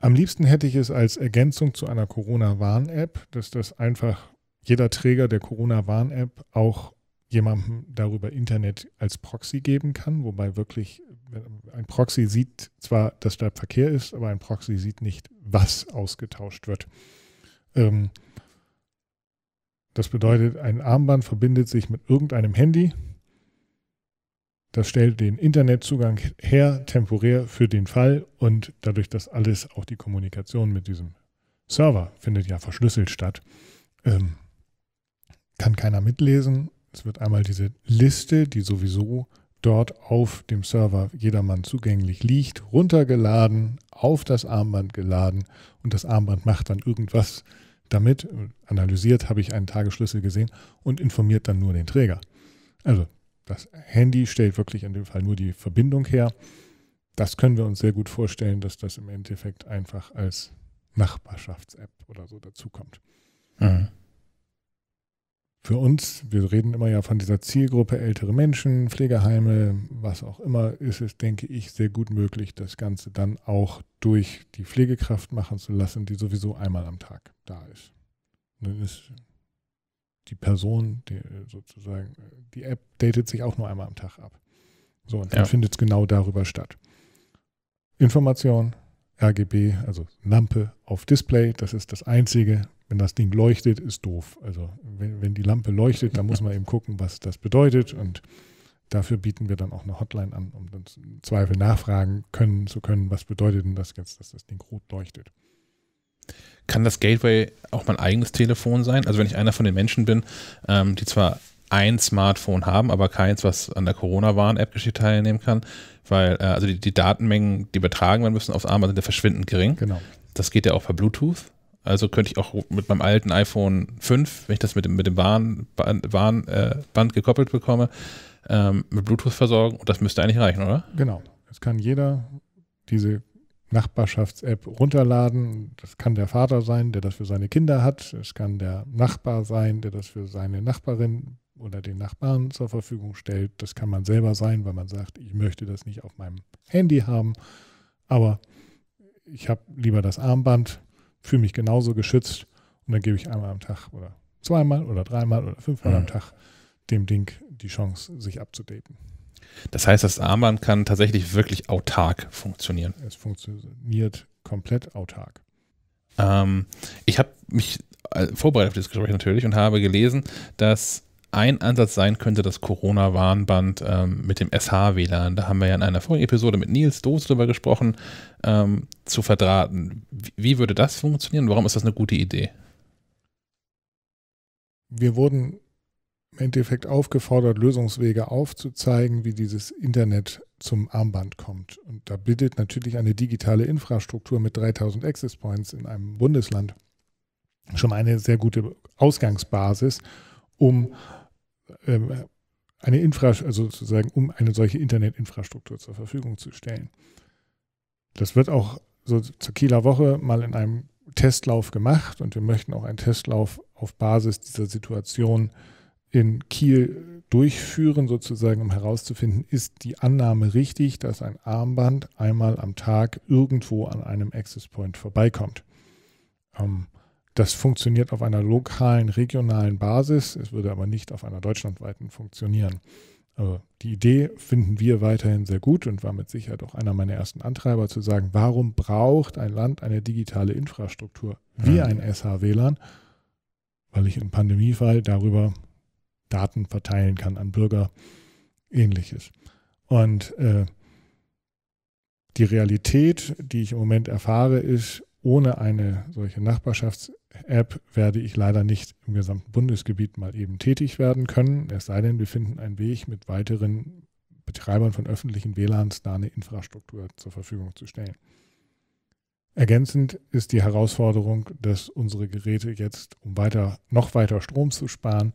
Am liebsten hätte ich es als Ergänzung zu einer Corona-Warn-App, dass das einfach jeder Träger der Corona-Warn-App auch jemandem darüber Internet als Proxy geben kann, wobei wirklich ein Proxy sieht zwar, dass da Verkehr ist, aber ein Proxy sieht nicht, was ausgetauscht wird. Ähm, das bedeutet, ein Armband verbindet sich mit irgendeinem Handy. Das stellt den Internetzugang her, temporär für den Fall und dadurch, dass alles, auch die Kommunikation mit diesem Server findet ja verschlüsselt statt, ähm, kann keiner mitlesen. Es wird einmal diese Liste, die sowieso dort auf dem Server jedermann zugänglich liegt, runtergeladen, auf das Armband geladen und das Armband macht dann irgendwas damit, analysiert, habe ich einen Tagesschlüssel gesehen und informiert dann nur den Träger. Also das Handy stellt wirklich in dem Fall nur die Verbindung her. Das können wir uns sehr gut vorstellen, dass das im Endeffekt einfach als Nachbarschafts-App oder so dazukommt. Mhm für uns, wir reden immer ja von dieser Zielgruppe ältere Menschen, Pflegeheime, was auch immer, ist es, denke ich, sehr gut möglich, das Ganze dann auch durch die Pflegekraft machen zu lassen, die sowieso einmal am Tag da ist. Und dann ist die Person, die sozusagen, die App datet sich auch nur einmal am Tag ab. So, und dann ja. findet es genau darüber statt. Information, RGB, also Lampe auf Display, das ist das Einzige, wenn das Ding leuchtet, ist doof. Also wenn, wenn die Lampe leuchtet, dann muss man eben gucken, was das bedeutet. Und dafür bieten wir dann auch eine Hotline an, um dann im Zweifel nachfragen können zu können, was bedeutet denn das jetzt, dass das Ding rot leuchtet. Kann das Gateway auch mein eigenes Telefon sein? Also wenn ich einer von den Menschen bin, ähm, die zwar ein Smartphone haben, aber keins, was an der Corona-Warn-App-Geschichte teilnehmen kann, weil äh, also die, die, Datenmengen, die übertragen werden müssen aufs Armband, sind ja verschwindend gering. Genau. Das geht ja auch per Bluetooth. Also könnte ich auch mit meinem alten iPhone 5, wenn ich das mit dem, mit dem Warnband Warn, äh, gekoppelt bekomme, ähm, mit Bluetooth versorgen und das müsste eigentlich reichen, oder? Genau. Es kann jeder diese Nachbarschafts-App runterladen. Das kann der Vater sein, der das für seine Kinder hat. Es kann der Nachbar sein, der das für seine Nachbarin oder den Nachbarn zur Verfügung stellt. Das kann man selber sein, weil man sagt, ich möchte das nicht auf meinem Handy haben, aber ich habe lieber das Armband fühle mich genauso geschützt und dann gebe ich einmal am Tag oder zweimal oder dreimal oder fünfmal mhm. am Tag dem Ding die Chance, sich abzudaten. Das heißt, das Armband kann tatsächlich wirklich autark funktionieren. Es funktioniert komplett autark. Ähm, ich habe mich äh, vorbereitet auf dieses Gespräch natürlich und habe gelesen, dass ein Ansatz sein könnte, das Corona-Warnband ähm, mit dem SH-WLAN. Da haben wir ja in einer vorigen Episode mit Nils Doos drüber gesprochen, ähm, zu verdrahten. Wie, wie würde das funktionieren? Warum ist das eine gute Idee? Wir wurden im Endeffekt aufgefordert, Lösungswege aufzuzeigen, wie dieses Internet zum Armband kommt. Und da bildet natürlich eine digitale Infrastruktur mit 3000 Access Points in einem Bundesland schon eine sehr gute Ausgangsbasis, um eine Infra also sozusagen um eine solche Internetinfrastruktur zur Verfügung zu stellen. Das wird auch so zur Kieler Woche mal in einem Testlauf gemacht und wir möchten auch einen Testlauf auf Basis dieser Situation in Kiel durchführen, sozusagen, um herauszufinden, ist die Annahme richtig, dass ein Armband einmal am Tag irgendwo an einem Access Point vorbeikommt. Ähm, das funktioniert auf einer lokalen, regionalen Basis. Es würde aber nicht auf einer deutschlandweiten funktionieren. Also die Idee finden wir weiterhin sehr gut und war mit Sicherheit auch einer meiner ersten Antreiber zu sagen, warum braucht ein Land eine digitale Infrastruktur wie ein SH-WLAN? Weil ich im Pandemiefall darüber Daten verteilen kann an Bürger, ähnliches. Und äh, die Realität, die ich im Moment erfahre, ist, ohne eine solche Nachbarschafts-App werde ich leider nicht im gesamten Bundesgebiet mal eben tätig werden können, es sei denn, wir finden einen Weg, mit weiteren Betreibern von öffentlichen WLANs da eine Infrastruktur zur Verfügung zu stellen. Ergänzend ist die Herausforderung, dass unsere Geräte jetzt, um weiter, noch weiter Strom zu sparen,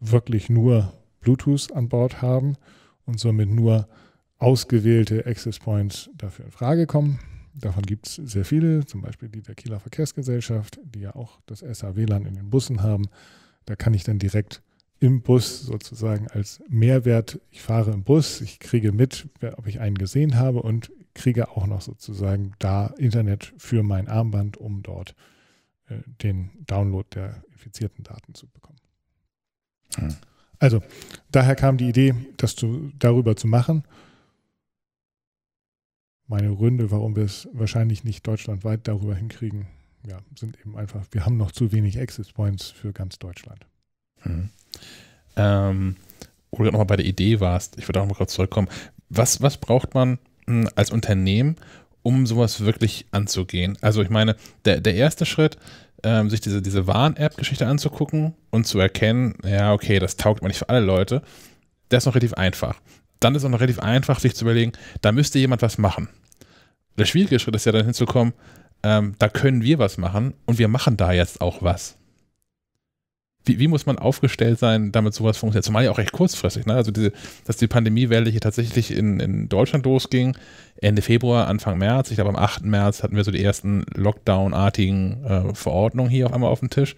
wirklich nur Bluetooth an Bord haben und somit nur ausgewählte Access Points dafür in Frage kommen. Davon gibt es sehr viele, zum Beispiel die der Kieler Verkehrsgesellschaft, die ja auch das SAW-LAN in den Bussen haben. Da kann ich dann direkt im Bus sozusagen als Mehrwert, ich fahre im Bus, ich kriege mit, ob ich einen gesehen habe und kriege auch noch sozusagen da Internet für mein Armband, um dort äh, den Download der infizierten Daten zu bekommen. Hm. Also, daher kam die Idee, das zu, darüber zu machen meine Gründe, warum wir es wahrscheinlich nicht deutschlandweit darüber hinkriegen, ja, sind eben einfach, wir haben noch zu wenig Access Points für ganz Deutschland. Hm. Ähm, wo du nochmal bei der Idee warst, ich würde auch mal kurz zurückkommen. Was, was braucht man hm, als Unternehmen, um sowas wirklich anzugehen? Also ich meine, der, der erste Schritt, ähm, sich diese, diese Warn-App-Geschichte anzugucken und zu erkennen, ja, okay, das taugt man nicht für alle Leute, der ist noch relativ einfach dann ist es auch noch relativ einfach, sich zu überlegen, da müsste jemand was machen. Der schwierige Schritt ist ja dann hinzukommen, ähm, da können wir was machen und wir machen da jetzt auch was. Wie, wie, muss man aufgestellt sein, damit sowas funktioniert? Zumal ja auch recht kurzfristig. Ne? Also, diese, dass die Pandemiewelle hier tatsächlich in, in Deutschland losging, Ende Februar, Anfang März. Ich glaube, am 8. März hatten wir so die ersten Lockdown-artigen äh, Verordnungen hier auf einmal auf dem Tisch.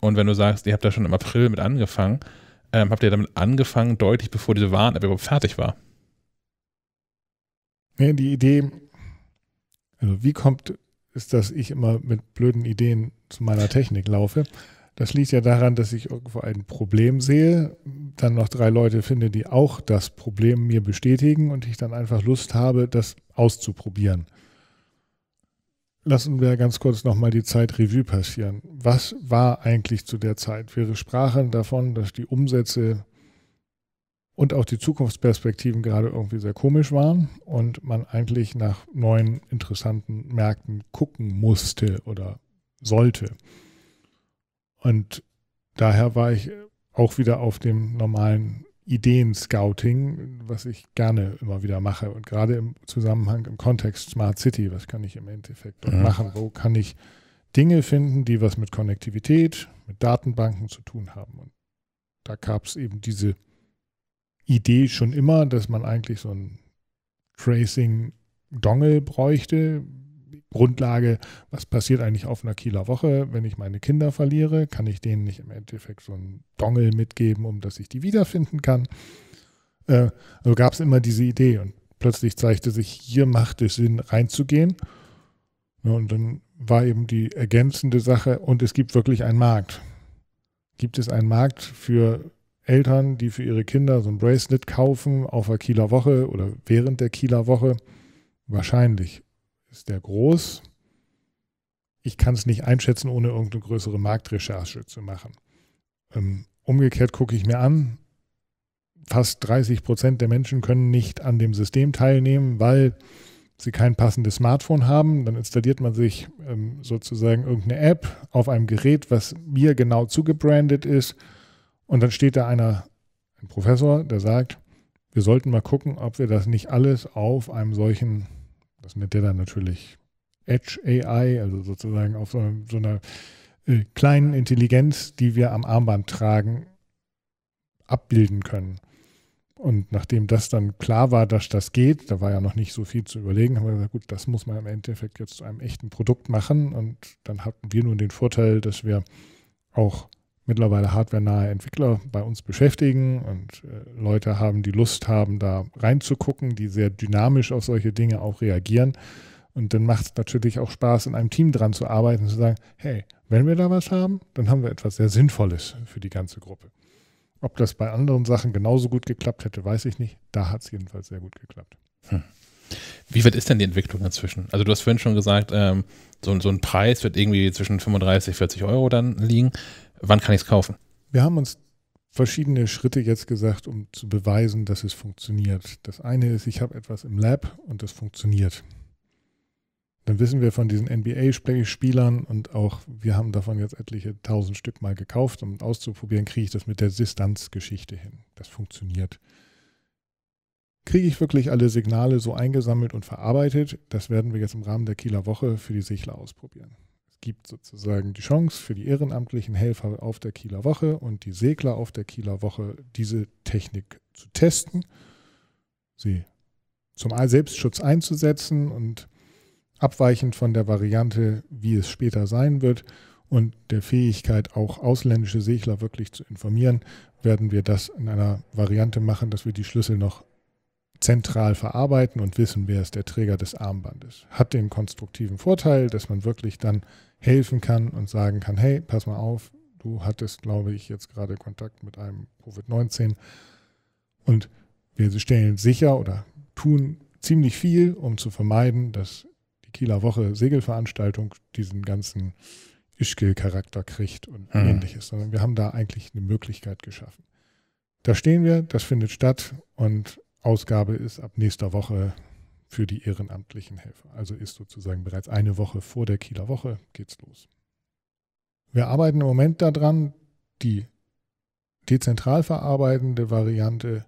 Und wenn du sagst, ihr habt da schon im April mit angefangen, ähm, habt ihr damit angefangen, deutlich bevor diese Warn-App überhaupt fertig war? Ja, die Idee, also wie kommt es, dass ich immer mit blöden Ideen zu meiner Technik laufe? Das liegt ja daran, dass ich irgendwo ein Problem sehe, dann noch drei Leute finde, die auch das Problem mir bestätigen und ich dann einfach Lust habe, das auszuprobieren. Lassen wir ganz kurz nochmal die Zeit Revue passieren. Was war eigentlich zu der Zeit? Wir sprachen davon, dass die Umsätze und auch die Zukunftsperspektiven gerade irgendwie sehr komisch waren und man eigentlich nach neuen interessanten Märkten gucken musste oder sollte. Und daher war ich auch wieder auf dem normalen Ideen-Scouting, was ich gerne immer wieder mache. Und gerade im Zusammenhang, im Kontext Smart City, was kann ich im Endeffekt dort mhm. machen? Wo kann ich Dinge finden, die was mit Konnektivität, mit Datenbanken zu tun haben? Und da gab es eben diese Idee schon immer, dass man eigentlich so ein Tracing-Dongle bräuchte, Grundlage, was passiert eigentlich auf einer Kieler Woche, wenn ich meine Kinder verliere? Kann ich denen nicht im Endeffekt so einen Dongel mitgeben, um dass ich die wiederfinden kann? Äh, also gab es immer diese Idee und plötzlich zeigte sich, hier macht es Sinn, reinzugehen. Und dann war eben die ergänzende Sache, und es gibt wirklich einen Markt. Gibt es einen Markt für Eltern, die für ihre Kinder so ein Bracelet kaufen auf der Kieler Woche oder während der Kieler Woche? Wahrscheinlich. Ist der groß? Ich kann es nicht einschätzen, ohne irgendeine größere Marktrecherche zu machen. Ähm, umgekehrt gucke ich mir an, fast 30 Prozent der Menschen können nicht an dem System teilnehmen, weil sie kein passendes Smartphone haben. Dann installiert man sich ähm, sozusagen irgendeine App auf einem Gerät, was mir genau zugebrandet ist. Und dann steht da einer, ein Professor, der sagt, wir sollten mal gucken, ob wir das nicht alles auf einem solchen, das nennt der dann natürlich Edge AI, also sozusagen auf so, so einer äh, kleinen Intelligenz, die wir am Armband tragen, abbilden können. Und nachdem das dann klar war, dass das geht, da war ja noch nicht so viel zu überlegen, haben wir gesagt, gut, das muss man im Endeffekt jetzt zu einem echten Produkt machen. Und dann hatten wir nun den Vorteil, dass wir auch mittlerweile hardwarenahe Entwickler bei uns beschäftigen und äh, Leute haben, die Lust haben, da reinzugucken, die sehr dynamisch auf solche Dinge auch reagieren. Und dann macht es natürlich auch Spaß, in einem Team dran zu arbeiten und zu sagen, hey, wenn wir da was haben, dann haben wir etwas sehr Sinnvolles für die ganze Gruppe. Ob das bei anderen Sachen genauso gut geklappt hätte, weiß ich nicht. Da hat es jedenfalls sehr gut geklappt. Hm. Wie weit ist denn die Entwicklung dazwischen? Also du hast vorhin schon gesagt, ähm, so, so, ein Preis wird irgendwie zwischen 35, 40 Euro dann liegen. Wann kann ich es kaufen? Wir haben uns verschiedene Schritte jetzt gesagt, um zu beweisen, dass es funktioniert. Das eine ist, ich habe etwas im Lab und das funktioniert. Dann wissen wir von diesen NBA-Spielern und auch wir haben davon jetzt etliche tausend Stück mal gekauft, um auszuprobieren, kriege ich das mit der Distanzgeschichte hin. Das funktioniert. Kriege ich wirklich alle Signale so eingesammelt und verarbeitet? Das werden wir jetzt im Rahmen der Kieler Woche für die Sichler ausprobieren. Gibt sozusagen die Chance für die ehrenamtlichen Helfer auf der Kieler Woche und die Segler auf der Kieler Woche, diese Technik zu testen, sie zum Selbstschutz einzusetzen und abweichend von der Variante, wie es später sein wird und der Fähigkeit, auch ausländische Segler wirklich zu informieren, werden wir das in einer Variante machen, dass wir die Schlüssel noch zentral verarbeiten und wissen, wer ist der Träger des Armbandes. Hat den konstruktiven Vorteil, dass man wirklich dann helfen kann und sagen kann, hey, pass mal auf, du hattest, glaube ich, jetzt gerade Kontakt mit einem Covid-19 und wir stellen sicher oder tun ziemlich viel, um zu vermeiden, dass Kieler Woche Segelveranstaltung diesen ganzen Ischgl-Charakter kriegt und mhm. ähnliches, sondern wir haben da eigentlich eine Möglichkeit geschaffen. Da stehen wir, das findet statt und Ausgabe ist ab nächster Woche für die ehrenamtlichen Helfer. Also ist sozusagen bereits eine Woche vor der Kieler Woche geht's los. Wir arbeiten im Moment daran, die dezentral verarbeitende Variante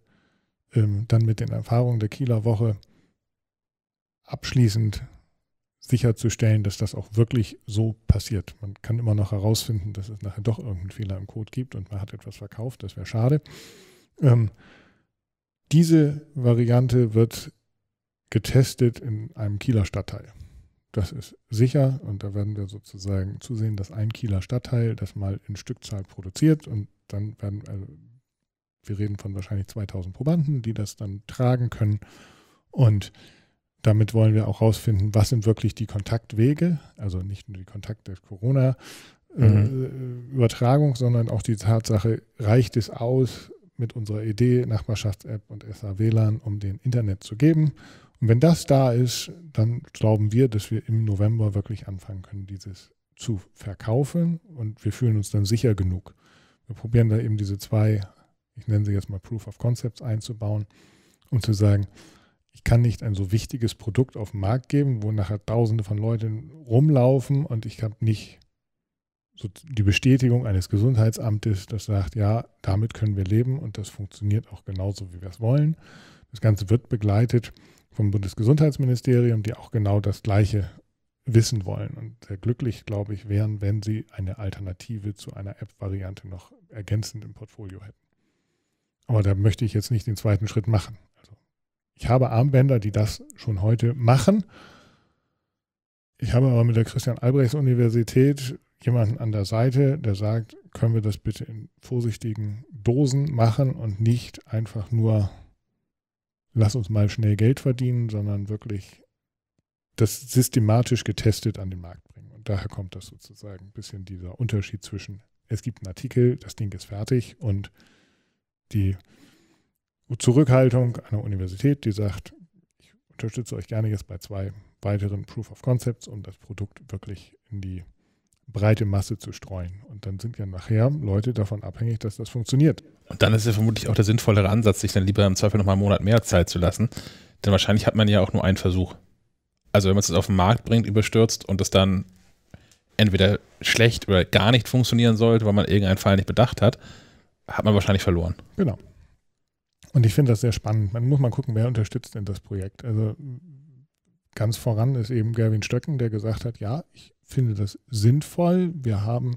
ähm, dann mit den Erfahrungen der Kieler Woche abschließend sicherzustellen, dass das auch wirklich so passiert. Man kann immer noch herausfinden, dass es nachher doch irgendeinen Fehler im Code gibt und man hat etwas verkauft, das wäre schade. Ähm, diese Variante wird getestet in einem Kieler Stadtteil. Das ist sicher und da werden wir sozusagen zusehen, dass ein Kieler Stadtteil das mal in Stückzahl produziert und dann werden, also wir reden von wahrscheinlich 2000 Probanden, die das dann tragen können und damit wollen wir auch herausfinden, was sind wirklich die Kontaktwege, also nicht nur die Kontakte Corona-Übertragung, mhm. äh, sondern auch die Tatsache, reicht es aus mit unserer Idee, Nachbarschafts-App und SA-WLAN, um den Internet zu geben. Und wenn das da ist, dann glauben wir, dass wir im November wirklich anfangen können, dieses zu verkaufen und wir fühlen uns dann sicher genug. Wir probieren da eben diese zwei, ich nenne sie jetzt mal Proof of Concepts einzubauen, um zu sagen, ich kann nicht ein so wichtiges Produkt auf den Markt geben, wo nachher Tausende von Leuten rumlaufen und ich habe nicht so die Bestätigung eines Gesundheitsamtes, das sagt, ja, damit können wir leben und das funktioniert auch genauso, wie wir es wollen. Das Ganze wird begleitet vom Bundesgesundheitsministerium, die auch genau das Gleiche wissen wollen und sehr glücklich, glaube ich, wären, wenn sie eine Alternative zu einer App-Variante noch ergänzend im Portfolio hätten. Aber da möchte ich jetzt nicht den zweiten Schritt machen. Ich habe Armbänder, die das schon heute machen. Ich habe aber mit der Christian Albrechts Universität jemanden an der Seite, der sagt, können wir das bitte in vorsichtigen Dosen machen und nicht einfach nur, lass uns mal schnell Geld verdienen, sondern wirklich das systematisch getestet an den Markt bringen. Und daher kommt das sozusagen ein bisschen dieser Unterschied zwischen, es gibt einen Artikel, das Ding ist fertig und die Zurückhaltung einer Universität, die sagt, ich unterstütze euch gerne jetzt bei zwei weiteren Proof of Concepts, um das Produkt wirklich in die breite Masse zu streuen. Und dann sind ja nachher Leute davon abhängig, dass das funktioniert. Und dann ist ja vermutlich auch der sinnvollere Ansatz, sich dann lieber im Zweifel nochmal einen Monat mehr Zeit zu lassen. Denn wahrscheinlich hat man ja auch nur einen Versuch. Also wenn man es auf den Markt bringt, überstürzt und es dann entweder schlecht oder gar nicht funktionieren sollte, weil man irgendeinen Fall nicht bedacht hat, hat man wahrscheinlich verloren. Genau. Und ich finde das sehr spannend. Man muss mal gucken, wer unterstützt denn das Projekt. Also ganz voran ist eben Gerwin Stöcken, der gesagt hat, ja, ich finde das sinnvoll. Wir haben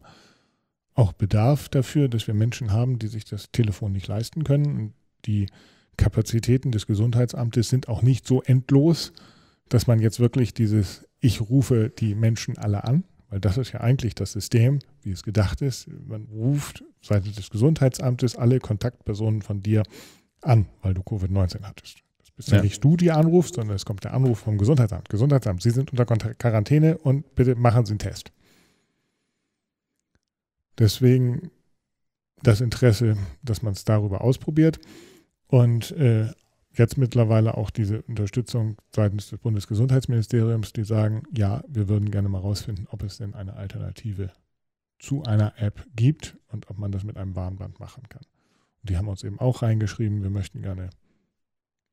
auch Bedarf dafür, dass wir Menschen haben, die sich das Telefon nicht leisten können. Und die Kapazitäten des Gesundheitsamtes sind auch nicht so endlos, dass man jetzt wirklich dieses Ich rufe die Menschen alle an, weil das ist ja eigentlich das System, wie es gedacht ist. Man ruft seitens des Gesundheitsamtes alle Kontaktpersonen von dir an, weil du Covid-19 hattest. Das bist ja nicht du, die anrufst, sondern es kommt der Anruf vom Gesundheitsamt. Gesundheitsamt, Sie sind unter Quarantäne und bitte machen Sie einen Test. Deswegen das Interesse, dass man es darüber ausprobiert. Und äh, jetzt mittlerweile auch diese Unterstützung seitens des Bundesgesundheitsministeriums, die sagen, ja, wir würden gerne mal rausfinden, ob es denn eine Alternative zu einer App gibt und ob man das mit einem Warnband machen kann. Und die haben uns eben auch reingeschrieben, wir möchten gerne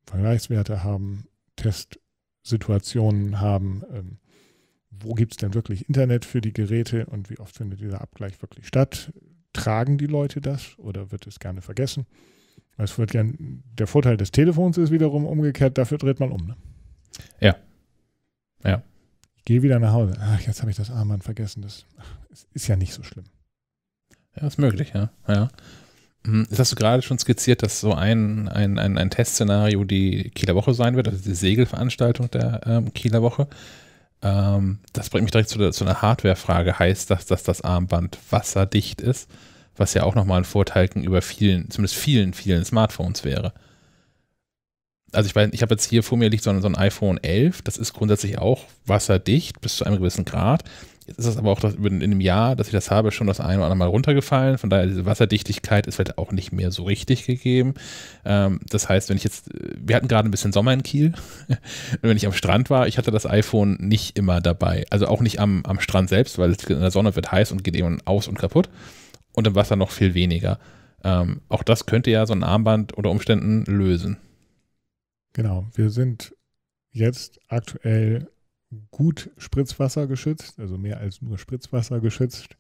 Vergleichswerte haben, Testsituationen haben, ähm, wo gibt es denn wirklich Internet für die Geräte und wie oft findet dieser Abgleich wirklich statt? Tragen die Leute das oder wird es gerne vergessen? Es wird gern, der Vorteil des Telefons ist wiederum umgekehrt, dafür dreht man um. Ne? Ja. Ja. Ich gehe wieder nach Hause. Ach, jetzt habe ich das Armband vergessen. Das ach, ist ja nicht so schlimm. Ja, ist möglich, ja. ja. Hm, jetzt hast du gerade schon skizziert, dass so ein, ein, ein, ein Testszenario die Kieler Woche sein wird, also die Segelveranstaltung der ähm, Kieler Woche. Ähm, das bringt mich direkt zu, zu einer Hardware-Frage. Heißt das, dass das Armband wasserdicht ist? was ja auch nochmal ein Vorteil gegenüber vielen, zumindest vielen, vielen Smartphones wäre. Also ich ich habe jetzt hier vor mir liegt so ein, so ein iPhone 11, das ist grundsätzlich auch wasserdicht bis zu einem gewissen Grad. Jetzt ist es aber auch das, in einem Jahr, dass ich das habe, schon das eine oder andere Mal runtergefallen. Von daher, diese Wasserdichtigkeit ist vielleicht auch nicht mehr so richtig gegeben. Ähm, das heißt, wenn ich jetzt, wir hatten gerade ein bisschen Sommer in Kiel. wenn ich am Strand war, ich hatte das iPhone nicht immer dabei. Also auch nicht am, am Strand selbst, weil es in der Sonne wird heiß und geht eben aus und kaputt und im Wasser noch viel weniger. Ähm, auch das könnte ja so ein Armband unter Umständen lösen. Genau, wir sind jetzt aktuell gut Spritzwasser geschützt, also mehr als nur Spritzwasser geschützt,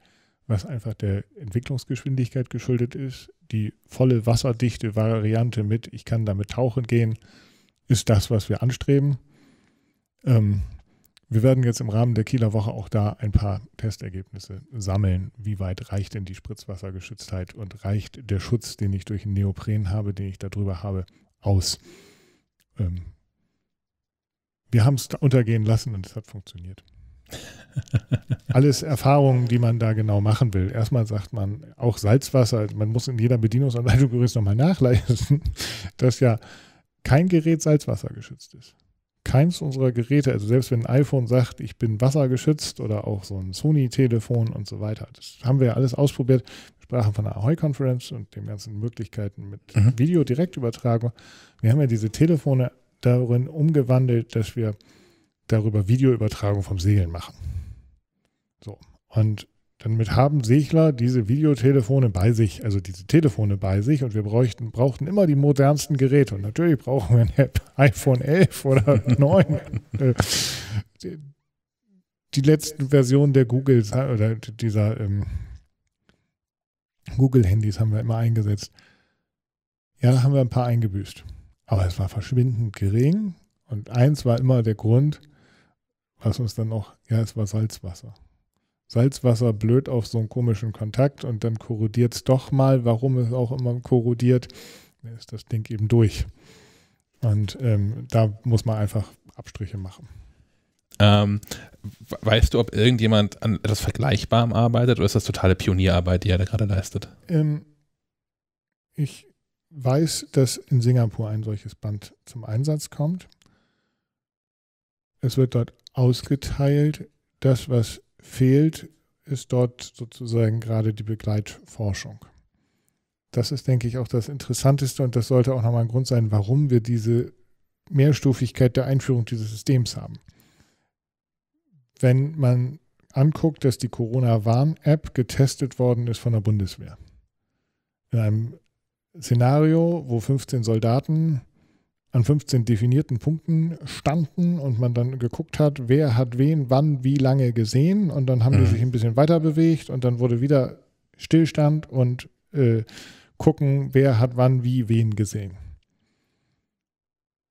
was einfach der Entwicklungsgeschwindigkeit geschuldet ist. Die volle wasserdichte Variante mit, ich kann damit tauchen gehen, ist das, was wir anstreben. Ähm, wir werden jetzt im Rahmen der Kieler Woche auch da ein paar Testergebnisse sammeln. Wie weit reicht denn die Spritzwassergeschütztheit und reicht der Schutz, den ich durch einen Neopren habe, den ich da drüber habe, aus? Ähm, wir haben es untergehen lassen und es hat funktioniert. Alles Erfahrungen, die man da genau machen will. Erstmal sagt man auch Salzwasser, man muss in jeder Bedienungsanleitung übrigens nochmal nachleisten, dass ja kein Gerät Salzwasser geschützt ist keins unserer Geräte, also selbst wenn ein iPhone sagt, ich bin wassergeschützt oder auch so ein Sony-Telefon und so weiter, das haben wir ja alles ausprobiert. Wir sprachen von der Ahoy-Conference und den ganzen Möglichkeiten mit mhm. Video-Direktübertragung. Wir haben ja diese Telefone darin umgewandelt, dass wir darüber Videoübertragung vom Segeln machen. So. Und damit haben Segler diese Videotelefone bei sich, also diese Telefone bei sich und wir bräuchten, brauchten immer die modernsten Geräte. Und natürlich brauchen wir ein iPhone 11 oder 9. Äh, die, die letzten Versionen der Google oder dieser ähm, Google-Handys haben wir immer eingesetzt. Ja, haben wir ein paar eingebüßt. Aber es war verschwindend gering. Und eins war immer der Grund, was uns dann noch, ja, es war Salzwasser. Salzwasser blöd auf so einen komischen Kontakt und dann korrodiert es doch mal, warum es auch immer korrodiert, ist das Ding eben durch. Und ähm, da muss man einfach Abstriche machen. Ähm, weißt du, ob irgendjemand an etwas Vergleichbarem arbeitet oder ist das totale Pionierarbeit, die er da gerade leistet? Ähm, ich weiß, dass in Singapur ein solches Band zum Einsatz kommt. Es wird dort ausgeteilt. Das, was fehlt, ist dort sozusagen gerade die Begleitforschung. Das ist, denke ich, auch das Interessanteste und das sollte auch nochmal ein Grund sein, warum wir diese Mehrstufigkeit der Einführung dieses Systems haben. Wenn man anguckt, dass die Corona-Warn-App getestet worden ist von der Bundeswehr. In einem Szenario, wo 15 Soldaten an 15 definierten Punkten standen und man dann geguckt hat, wer hat wen, wann, wie lange gesehen und dann haben mhm. die sich ein bisschen weiter bewegt und dann wurde wieder Stillstand und äh, gucken, wer hat wann, wie, wen gesehen.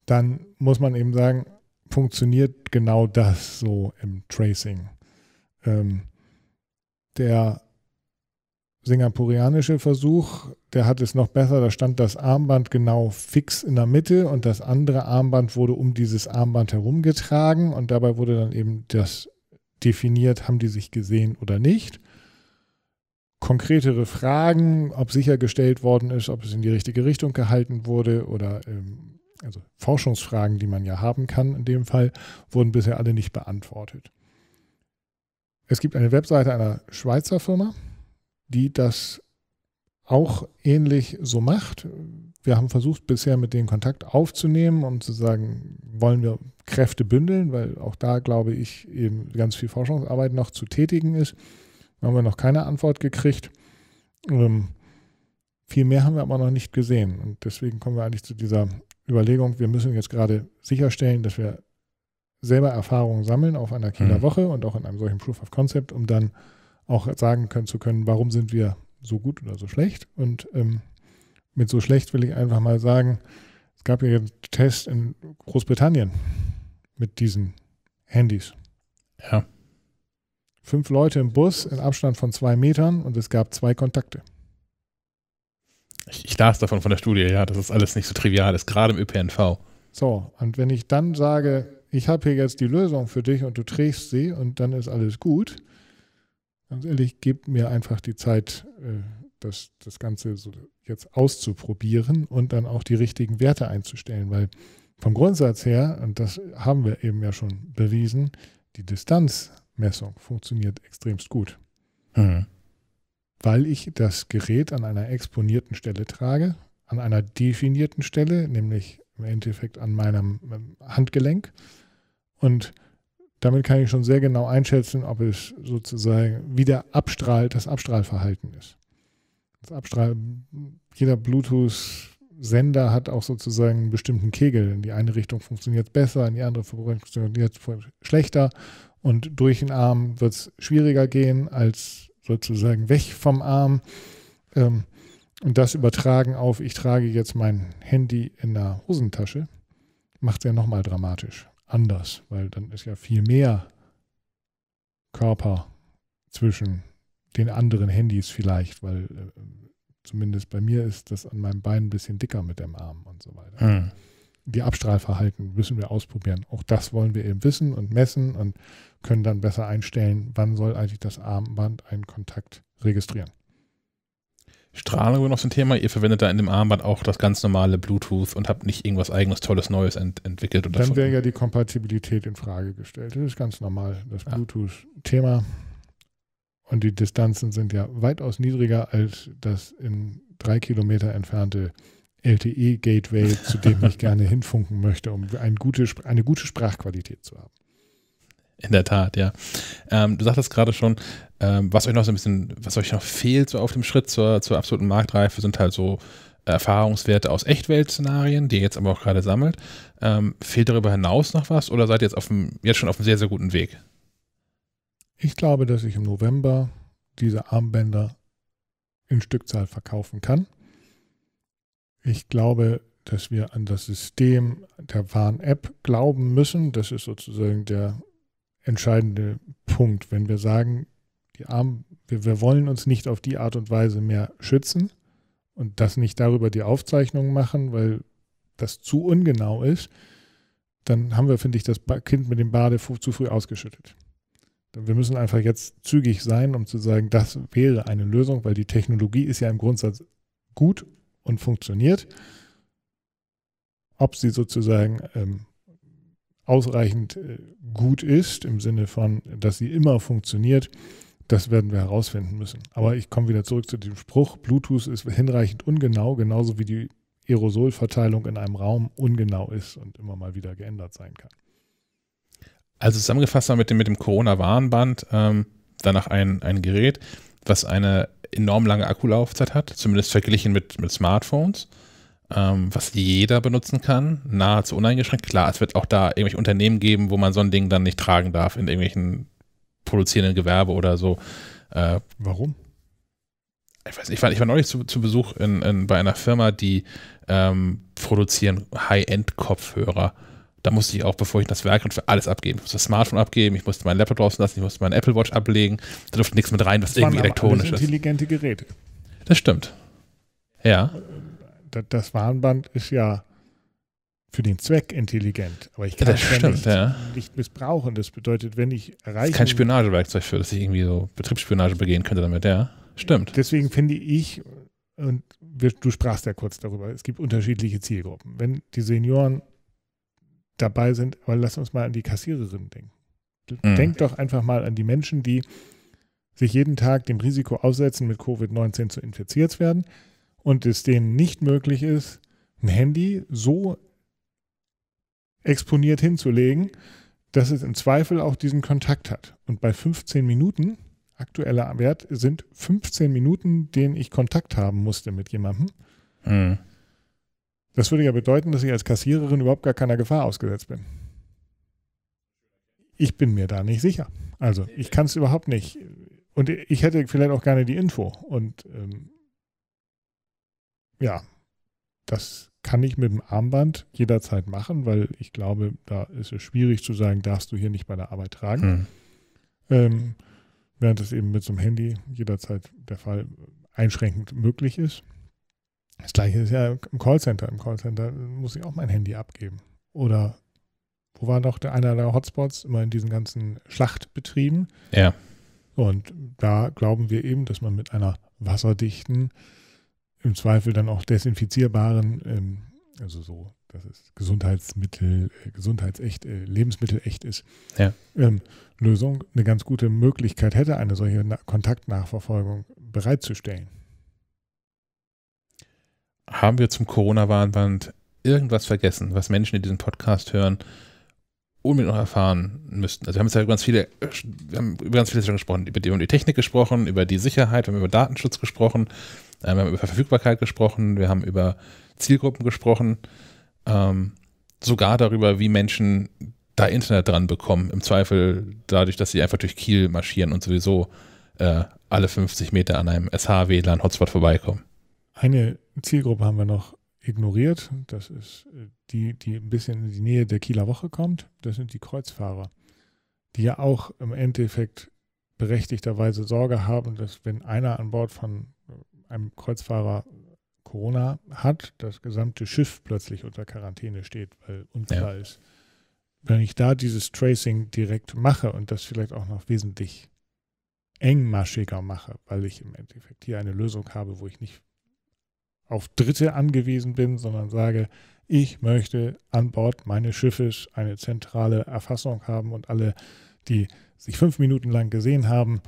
Dann muss man eben sagen, funktioniert genau das so im Tracing. Ähm, der singapurianische Versuch, der hat es noch besser, da stand das Armband genau fix in der Mitte und das andere Armband wurde um dieses Armband herumgetragen und dabei wurde dann eben das definiert, haben die sich gesehen oder nicht. Konkretere Fragen, ob sichergestellt worden ist, ob es in die richtige Richtung gehalten wurde oder ähm, also Forschungsfragen, die man ja haben kann in dem Fall, wurden bisher alle nicht beantwortet. Es gibt eine Webseite einer Schweizer Firma, die das auch ähnlich so macht. Wir haben versucht, bisher mit denen Kontakt aufzunehmen, um zu sagen, wollen wir Kräfte bündeln, weil auch da, glaube ich, eben ganz viel Forschungsarbeit noch zu tätigen ist. Da haben wir noch keine Antwort gekriegt. Ähm, viel mehr haben wir aber noch nicht gesehen. Und deswegen kommen wir eigentlich zu dieser Überlegung, wir müssen jetzt gerade sicherstellen, dass wir selber Erfahrungen sammeln auf einer Kieler mhm. Woche und auch in einem solchen Proof of Concept, um dann auch sagen können zu können, warum sind wir so gut oder so schlecht. Und ähm, mit so schlecht will ich einfach mal sagen, es gab ja einen Test in Großbritannien mit diesen Handys. Ja. Fünf Leute im Bus in Abstand von zwei Metern und es gab zwei Kontakte. Ich, ich las davon von der Studie, ja, dass es alles nicht so trivial ist, gerade im ÖPNV. So, und wenn ich dann sage, ich habe hier jetzt die Lösung für dich und du trägst sie und dann ist alles gut, ganz ehrlich, gib mir einfach die Zeit, äh, das, das Ganze so jetzt auszuprobieren und dann auch die richtigen Werte einzustellen, weil vom Grundsatz her, und das haben wir eben ja schon bewiesen, die Distanzmessung funktioniert extremst gut. Mhm. Weil ich das Gerät an einer exponierten Stelle trage, an einer definierten Stelle, nämlich im Endeffekt an meinem Handgelenk. Und damit kann ich schon sehr genau einschätzen, ob es sozusagen wieder abstrahlt, das Abstrahlverhalten ist. Das Abstrahl, jeder Bluetooth-Sender hat auch sozusagen einen bestimmten Kegel. In die eine Richtung funktioniert es besser, in die andere funktioniert es schlechter. Und durch den Arm wird es schwieriger gehen als sozusagen weg vom Arm. Ähm, und das übertragen auf, ich trage jetzt mein Handy in der Hosentasche, macht es ja nochmal dramatisch anders, weil dann ist ja viel mehr Körper zwischen den anderen Handys vielleicht, weil äh, zumindest bei mir ist das an meinem Bein ein bisschen dicker mit dem Arm und so weiter. Hm. Die Abstrahlverhalten müssen wir ausprobieren. Auch das wollen wir eben wissen und messen und können dann besser einstellen, wann soll eigentlich das Armband einen Kontakt registrieren. Strahlung noch so ein Thema. Ihr verwendet da in dem Armband auch das ganz normale Bluetooth und habt nicht irgendwas eigenes, tolles, Neues ent entwickelt. Oder Dann wäre ja die Kompatibilität in Frage gestellt. Das ist ganz normal, das ja. Bluetooth-Thema. Und die Distanzen sind ja weitaus niedriger als das in drei Kilometer entfernte LTE-Gateway, zu dem ich gerne hinfunken möchte, um eine gute, eine gute Sprachqualität zu haben. In der Tat, ja. Ähm, du sagtest gerade schon, ähm, was euch noch so ein bisschen, was euch noch fehlt so auf dem Schritt zur, zur absoluten Marktreife, sind halt so Erfahrungswerte aus Echtwelt-Szenarien, die ihr jetzt aber auch gerade sammelt. Ähm, fehlt darüber hinaus noch was oder seid ihr jetzt, auf dem, jetzt schon auf einem sehr, sehr guten Weg? Ich glaube, dass ich im November diese Armbänder in Stückzahl verkaufen kann. Ich glaube, dass wir an das System der Warn-App glauben müssen. Das ist sozusagen der entscheidende Punkt, wenn wir sagen, die Arm, wir, wir wollen uns nicht auf die Art und Weise mehr schützen und das nicht darüber die Aufzeichnung machen, weil das zu ungenau ist, dann haben wir, finde ich, das Kind mit dem Bade zu früh ausgeschüttet. Wir müssen einfach jetzt zügig sein, um zu sagen, das wäre eine Lösung, weil die Technologie ist ja im Grundsatz gut und funktioniert. Ob sie sozusagen ähm, ausreichend äh, gut ist, im Sinne von, dass sie immer funktioniert, das werden wir herausfinden müssen. Aber ich komme wieder zurück zu dem Spruch, Bluetooth ist hinreichend ungenau, genauso wie die Aerosolverteilung in einem Raum ungenau ist und immer mal wieder geändert sein kann. Also zusammengefasst mit dem, mit dem Corona-Warnband ähm, danach ein, ein Gerät, was eine enorm lange Akkulaufzeit hat, zumindest verglichen mit, mit Smartphones, ähm, was jeder benutzen kann, nahezu uneingeschränkt. Klar, es wird auch da irgendwelche Unternehmen geben, wo man so ein Ding dann nicht tragen darf, in irgendwelchen produzierenden Gewerbe oder so. Äh, Warum? Ich weiß nicht, ich war, ich war neulich zu, zu Besuch in, in, bei einer Firma, die ähm, produzieren High-End-Kopfhörer da musste ich auch, bevor ich das Werk und für alles abgeben. Ich musste das Smartphone abgeben, ich musste meinen Laptop draußen lassen, ich musste meinen Apple Watch ablegen. Da durfte nichts mit rein, was das irgendwie elektronisch ist. intelligente Geräte. Das stimmt. Ja. Das Warnband ist ja für den Zweck intelligent. Aber ich kann ja, das ja nicht, ja. nicht, missbrauchen. Das bedeutet, wenn ich erreiche. Kein Spionagewerkzeug für, dass ich irgendwie so Betriebsspionage begehen könnte damit, ja. Stimmt. Deswegen finde ich, und du sprachst ja kurz darüber, es gibt unterschiedliche Zielgruppen. Wenn die Senioren dabei sind, aber lass uns mal an die Kassiererin denken. Mhm. Denk doch einfach mal an die Menschen, die sich jeden Tag dem Risiko aussetzen, mit Covid-19 zu infiziert werden und es denen nicht möglich ist, ein Handy so exponiert hinzulegen, dass es im Zweifel auch diesen Kontakt hat. Und bei 15 Minuten, aktueller Wert sind 15 Minuten, denen ich Kontakt haben musste mit jemandem. Mhm. Das würde ja bedeuten, dass ich als Kassiererin überhaupt gar keiner Gefahr ausgesetzt bin. Ich bin mir da nicht sicher. Also ich kann es überhaupt nicht. Und ich hätte vielleicht auch gerne die Info. Und ähm, ja, das kann ich mit dem Armband jederzeit machen, weil ich glaube, da ist es schwierig zu sagen, darfst du hier nicht bei der Arbeit tragen. Hm. Ähm, während es eben mit so einem Handy jederzeit der Fall einschränkend möglich ist. Das gleiche ist ja im Callcenter. Im Callcenter muss ich auch mein Handy abgeben. Oder wo war doch der, einer der Hotspots immer in diesen ganzen Schlachtbetrieben? Ja. Und da glauben wir eben, dass man mit einer wasserdichten, im Zweifel dann auch desinfizierbaren, ähm, also so, dass es Gesundheitsmittel, äh, gesundheitsecht, äh, Lebensmittelecht ist, ja. ähm, Lösung eine ganz gute Möglichkeit hätte, eine solche Na Kontaktnachverfolgung bereitzustellen. haben wir zum Corona-Warnband irgendwas vergessen, was Menschen, die diesen Podcast hören, unbedingt noch erfahren müssten. Also wir haben jetzt ja über ganz viele, wir haben über ganz viele Sachen gesprochen, über die, über die Technik gesprochen, über die Sicherheit, wir haben über Datenschutz gesprochen, äh, wir haben über Verfügbarkeit gesprochen, wir haben über Zielgruppen gesprochen, ähm, sogar darüber, wie Menschen da Internet dran bekommen. Im Zweifel dadurch, dass sie einfach durch Kiel marschieren und sowieso äh, alle 50 Meter an einem SH-WLAN-Hotspot vorbeikommen. Eine Zielgruppe haben wir noch ignoriert. Das ist äh, die, die ein bisschen in die Nähe der Kieler Woche kommt. Das sind die Kreuzfahrer, die ja auch im Endeffekt berechtigterweise Sorge haben, dass wenn einer an Bord von äh, einem Kreuzfahrer Corona hat, das gesamte Schiff plötzlich unter Quarantäne steht, weil unklar ja. ist. Wenn ich da dieses Tracing direkt mache und das vielleicht auch noch wesentlich engmaschiger mache, weil ich im Endeffekt hier eine Lösung habe, wo ich nicht auf Dritte angewiesen bin, sondern sage, ich möchte an Bord meines Schiffes eine zentrale Erfassung haben und alle, die sich fünf Minuten lang gesehen haben,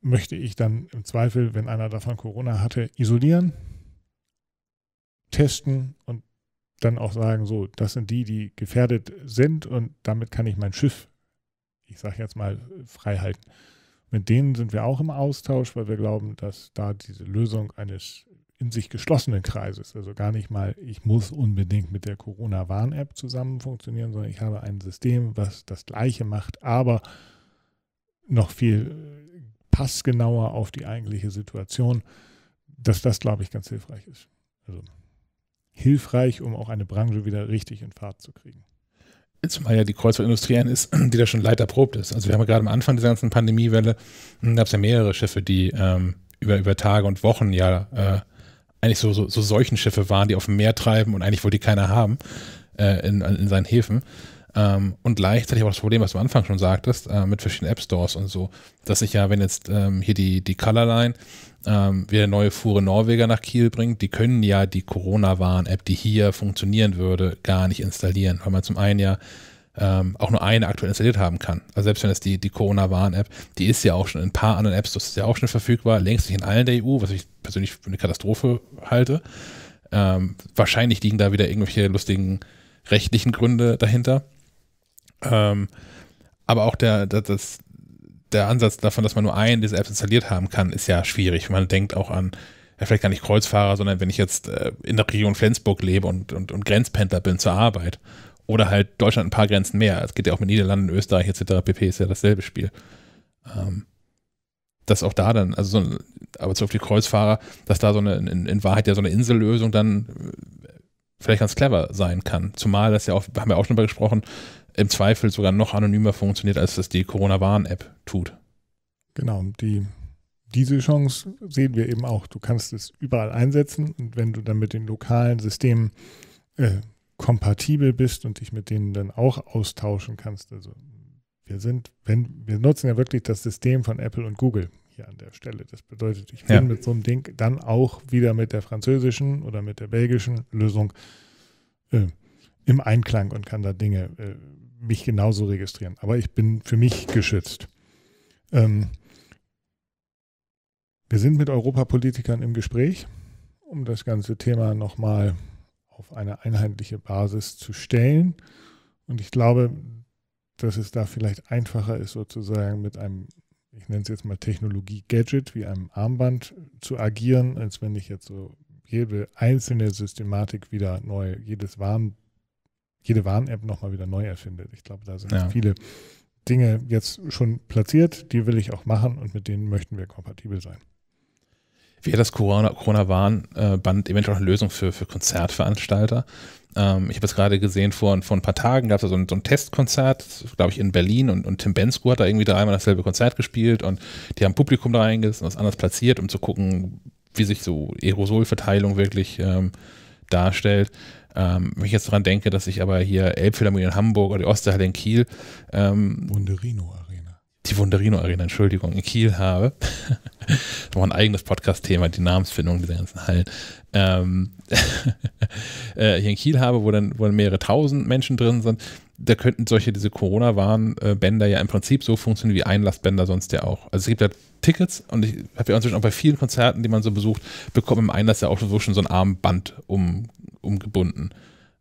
möchte ich dann im Zweifel, wenn einer davon Corona hatte, isolieren, testen und dann auch sagen, so, das sind die, die gefährdet sind und damit kann ich mein Schiff, ich sage jetzt mal, frei halten. Mit denen sind wir auch im Austausch, weil wir glauben, dass da diese Lösung eines in sich geschlossenen Kreises. Also gar nicht mal, ich muss unbedingt mit der Corona-Warn-App zusammen funktionieren, sondern ich habe ein System, was das Gleiche macht, aber noch viel äh, passgenauer auf die eigentliche Situation, dass das, glaube ich, ganz hilfreich ist. Also hilfreich, um auch eine Branche wieder richtig in Fahrt zu kriegen. Zumal ja die Kreuzfahrtindustrie ist, die da schon leid erprobt ist. Also wir haben ja gerade am Anfang dieser ganzen Pandemiewelle, hm, gab es ja mehrere Schiffe, die ähm, über, über Tage und Wochen ja äh, eigentlich so, so, so Seuchenschiffe waren, die auf dem Meer treiben und eigentlich wollte die keiner haben äh, in, in seinen Häfen. Ähm, und gleichzeitig auch das Problem, was du am Anfang schon sagtest, äh, mit verschiedenen App Stores und so, dass ich ja, wenn jetzt ähm, hier die, die Colorline ähm, wieder neue Fuhre Norweger nach Kiel bringt, die können ja die Corona-Warn-App, die hier funktionieren würde, gar nicht installieren, weil man zum einen ja ähm, auch nur eine aktuell installiert haben kann. Also selbst wenn es die, die Corona-Warn-App, die ist ja auch schon in ein paar anderen Apps, das ist ja auch schon verfügbar, längst nicht in allen der EU, was ich persönlich für eine Katastrophe halte. Ähm, wahrscheinlich liegen da wieder irgendwelche lustigen rechtlichen Gründe dahinter. Ähm, aber auch der, das, der Ansatz davon, dass man nur einen dieser Apps installiert haben kann, ist ja schwierig. Man denkt auch an, ja, vielleicht gar nicht Kreuzfahrer, sondern wenn ich jetzt äh, in der Region Flensburg lebe und, und, und Grenzpendler bin zur Arbeit. Oder halt Deutschland ein paar Grenzen mehr. Es geht ja auch mit Niederlanden, Österreich etc. pp. ist ja dasselbe Spiel. Ähm, dass auch da dann, also so, aber zu auf die Kreuzfahrer, dass da so eine, in, in Wahrheit ja so eine Insellösung dann äh, vielleicht ganz clever sein kann. Zumal das ja auch, haben wir auch schon mal gesprochen, im Zweifel sogar noch anonymer funktioniert, als das die Corona-Warn-App tut. Genau, die, diese Chance sehen wir eben auch. Du kannst es überall einsetzen und wenn du dann mit den lokalen Systemen äh, kompatibel bist und dich mit denen dann auch austauschen kannst. Also wir sind, wenn, wir nutzen ja wirklich das System von Apple und Google hier an der Stelle. Das bedeutet, ich bin ja. mit so einem Ding dann auch wieder mit der französischen oder mit der belgischen Lösung äh, im Einklang und kann da Dinge äh, mich genauso registrieren. Aber ich bin für mich geschützt. Ähm, wir sind mit Europapolitikern im Gespräch, um das ganze Thema nochmal auf eine einheitliche Basis zu stellen. Und ich glaube, dass es da vielleicht einfacher ist, sozusagen mit einem, ich nenne es jetzt mal Technologie-Gadget, wie einem Armband zu agieren, als wenn ich jetzt so jede einzelne Systematik wieder neu, jedes Warn, jede Warn-App nochmal wieder neu erfindet. Ich glaube, da sind ja. viele Dinge jetzt schon platziert, die will ich auch machen und mit denen möchten wir kompatibel sein. Wäre das Corona-Warn-Band eventuell eine Lösung für, für Konzertveranstalter? Ähm, ich habe es gerade gesehen, vor, vor ein paar Tagen gab es so ein, so ein Testkonzert, glaube ich, in Berlin und, und Tim Bensko hat da irgendwie dreimal dasselbe Konzert gespielt und die haben Publikum da reingesetzt und das anders platziert, um zu gucken, wie sich so Aerosolverteilung wirklich ähm, darstellt. Ähm, wenn ich jetzt daran denke, dass ich aber hier Elbphilharmonie in Hamburg oder die Osterhalle in Kiel ähm, Wunderino Arena. Die Wunderino Arena, Entschuldigung, in Kiel habe. war ein eigenes Podcast-Thema, die Namensfindung dieser ganzen Hallen. Ähm, äh, hier in Kiel habe, wo dann, wo dann mehrere tausend Menschen drin sind, da könnten solche, diese Corona-Warnbänder ja im Prinzip so funktionieren wie Einlassbänder sonst ja auch. Also es gibt ja Tickets und ich habe ja inzwischen auch bei vielen Konzerten, die man so besucht, bekommt im Einlass ja auch schon so ein Armband um, umgebunden.